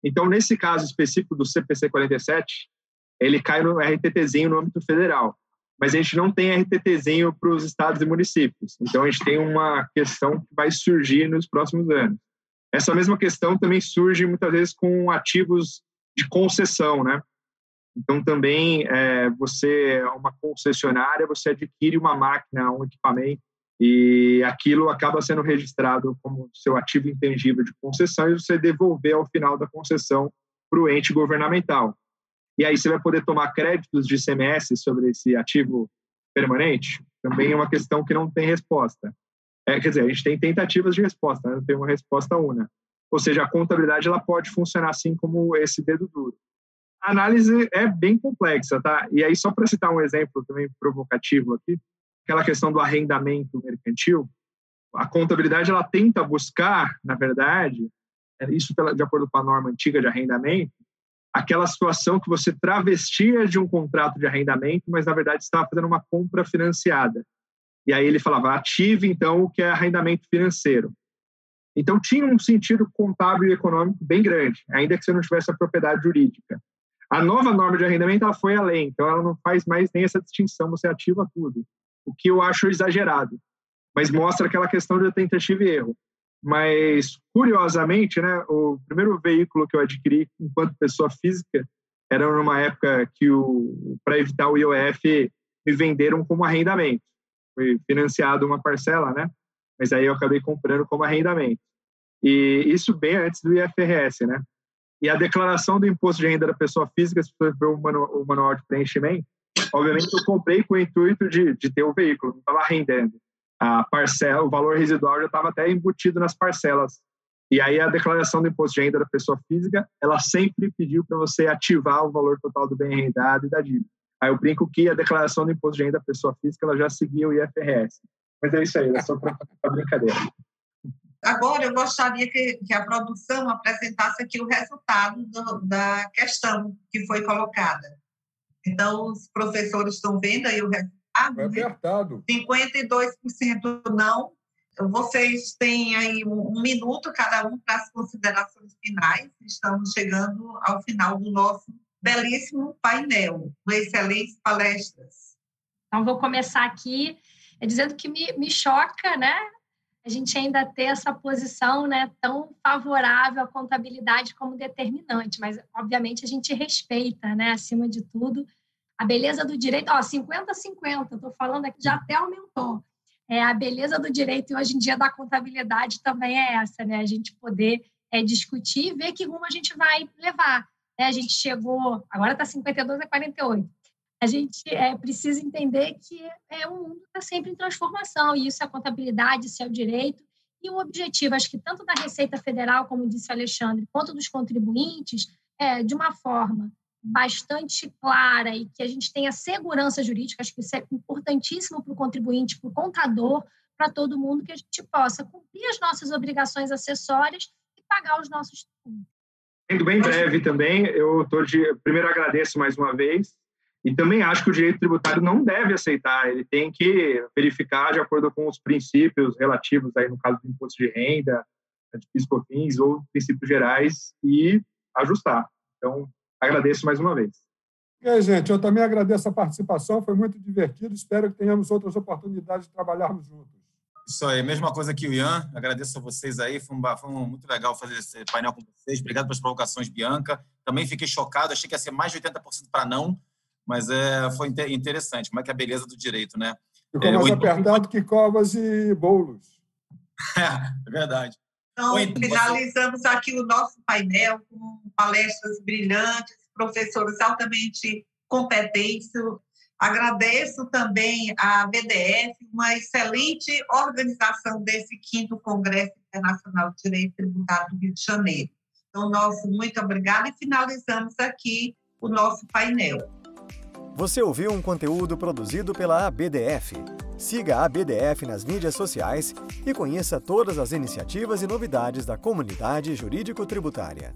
então, nesse caso específico do CPC 47, ele cai no RTTzinho no âmbito federal. Mas a gente não tem RTTzinho para os estados e municípios. Então, a gente tem uma questão que vai surgir nos próximos anos. Essa mesma questão também surge muitas vezes com ativos de concessão, né? Então, também, é, você, uma concessionária, você adquire uma máquina, um equipamento e aquilo acaba sendo registrado como seu ativo intangível de concessão e você devolver ao final da concessão para o ente governamental. E aí você vai poder tomar créditos de ICMS sobre esse ativo permanente? Também é uma questão que não tem resposta. É, quer dizer, a gente tem tentativas de resposta, né? não tem uma resposta una. Ou seja, a contabilidade ela pode funcionar assim como esse dedo duro. A análise é bem complexa, tá? E aí, só para citar um exemplo também provocativo aqui, aquela questão do arrendamento mercantil. a contabilidade ela tenta buscar, na verdade, isso de acordo com a norma antiga de arrendamento, aquela situação que você travestia de um contrato de arrendamento, mas na verdade estava fazendo uma compra financiada. E aí ele falava, ative então o que é arrendamento financeiro. Então tinha um sentido contábil e econômico bem grande, ainda que você não tivesse a propriedade jurídica. A nova norma de arrendamento ela foi além, então ela não faz mais nem essa distinção, você ativa tudo, o que eu acho exagerado, mas mostra aquela questão de tentativa e erro. Mas, curiosamente, né, o primeiro veículo que eu adquiri enquanto pessoa física era numa época que, para evitar o IOF, me venderam como arrendamento. Foi financiado uma parcela, né? Mas aí eu acabei comprando como arrendamento. E isso bem antes do IFRS, né? E a declaração do imposto de renda da pessoa física, se você ver o o manual de preenchimento, obviamente eu comprei com o intuito de, de ter o veículo, não estava rendendo a parcela, o valor residual já estava até embutido nas parcelas. E aí a declaração do imposto de renda da pessoa física, ela sempre pediu para você ativar o valor total do bem arrendado e da dívida. Aí eu brinco que a declaração do imposto de renda da pessoa física, ela já seguia o IFRS. Mas é isso aí, é só para brincadeira.
Agora, eu gostaria que, que, a produção apresentasse aqui o resultado do, da questão que foi colocada. Então, os professores estão vendo aí o resultado
apertado. É apertado.
Né? 52% não. Vocês têm aí um, minuto cada um para as considerações finais. Estamos chegando ao final do nosso belíssimo painel, com excelentes palestras.
Então, vou começar aqui é dizendo que me, me choca, né? A gente ainda ter essa posição né, tão favorável à contabilidade como determinante, mas, obviamente, a gente respeita, né, acima de tudo, a beleza do direito, ó, 50-50, estou falando aqui, já até aumentou. É, a beleza do direito e hoje em dia da contabilidade também é essa, né? A gente poder é, discutir e ver que rumo a gente vai levar. Né? A gente chegou, agora está 52 a 48. A gente é, precisa entender que é, o mundo está sempre em transformação, e isso é a contabilidade, isso é o direito. E o objetivo, acho que tanto da Receita Federal, como disse o Alexandre, quanto dos contribuintes, é, de uma forma bastante clara e que a gente tenha segurança jurídica, acho que isso é importantíssimo para o contribuinte, para o contador, para todo mundo, que a gente possa cumprir as nossas obrigações acessórias e pagar os nossos tributos.
Sendo bem breve também, eu de primeiro agradeço mais uma vez e também acho que o direito tributário não deve aceitar, ele tem que verificar de acordo com os princípios relativos aí no caso do imposto de renda, de PIS/COFINS ou princípios gerais e ajustar. Então, agradeço mais uma vez.
E aí, gente, eu também agradeço a participação, foi muito divertido. Espero que tenhamos outras oportunidades de trabalharmos juntos.
Isso aí, mesma coisa que o Ian. Agradeço a vocês aí, foi, um, foi um, muito legal fazer esse painel com vocês. Obrigado pelas provocações, Bianca. Também fiquei chocado, achei que ia ser mais de 80% para não, mas é, foi interessante. Como é que é a beleza do direito, né?
Ficou mais é, apertado que covas e bolos.
é, é verdade.
Então, finalizamos aqui o nosso painel com palestras brilhantes, professores altamente competentes. Agradeço também à BDF, uma excelente organização desse quinto Congresso Internacional de Direito Tributário do Rio de Janeiro. Então, nosso muito obrigado e finalizamos aqui o nosso painel.
Você ouviu um conteúdo produzido pela ABDF. Siga a ABDF nas mídias sociais e conheça todas as iniciativas e novidades da comunidade jurídico-tributária.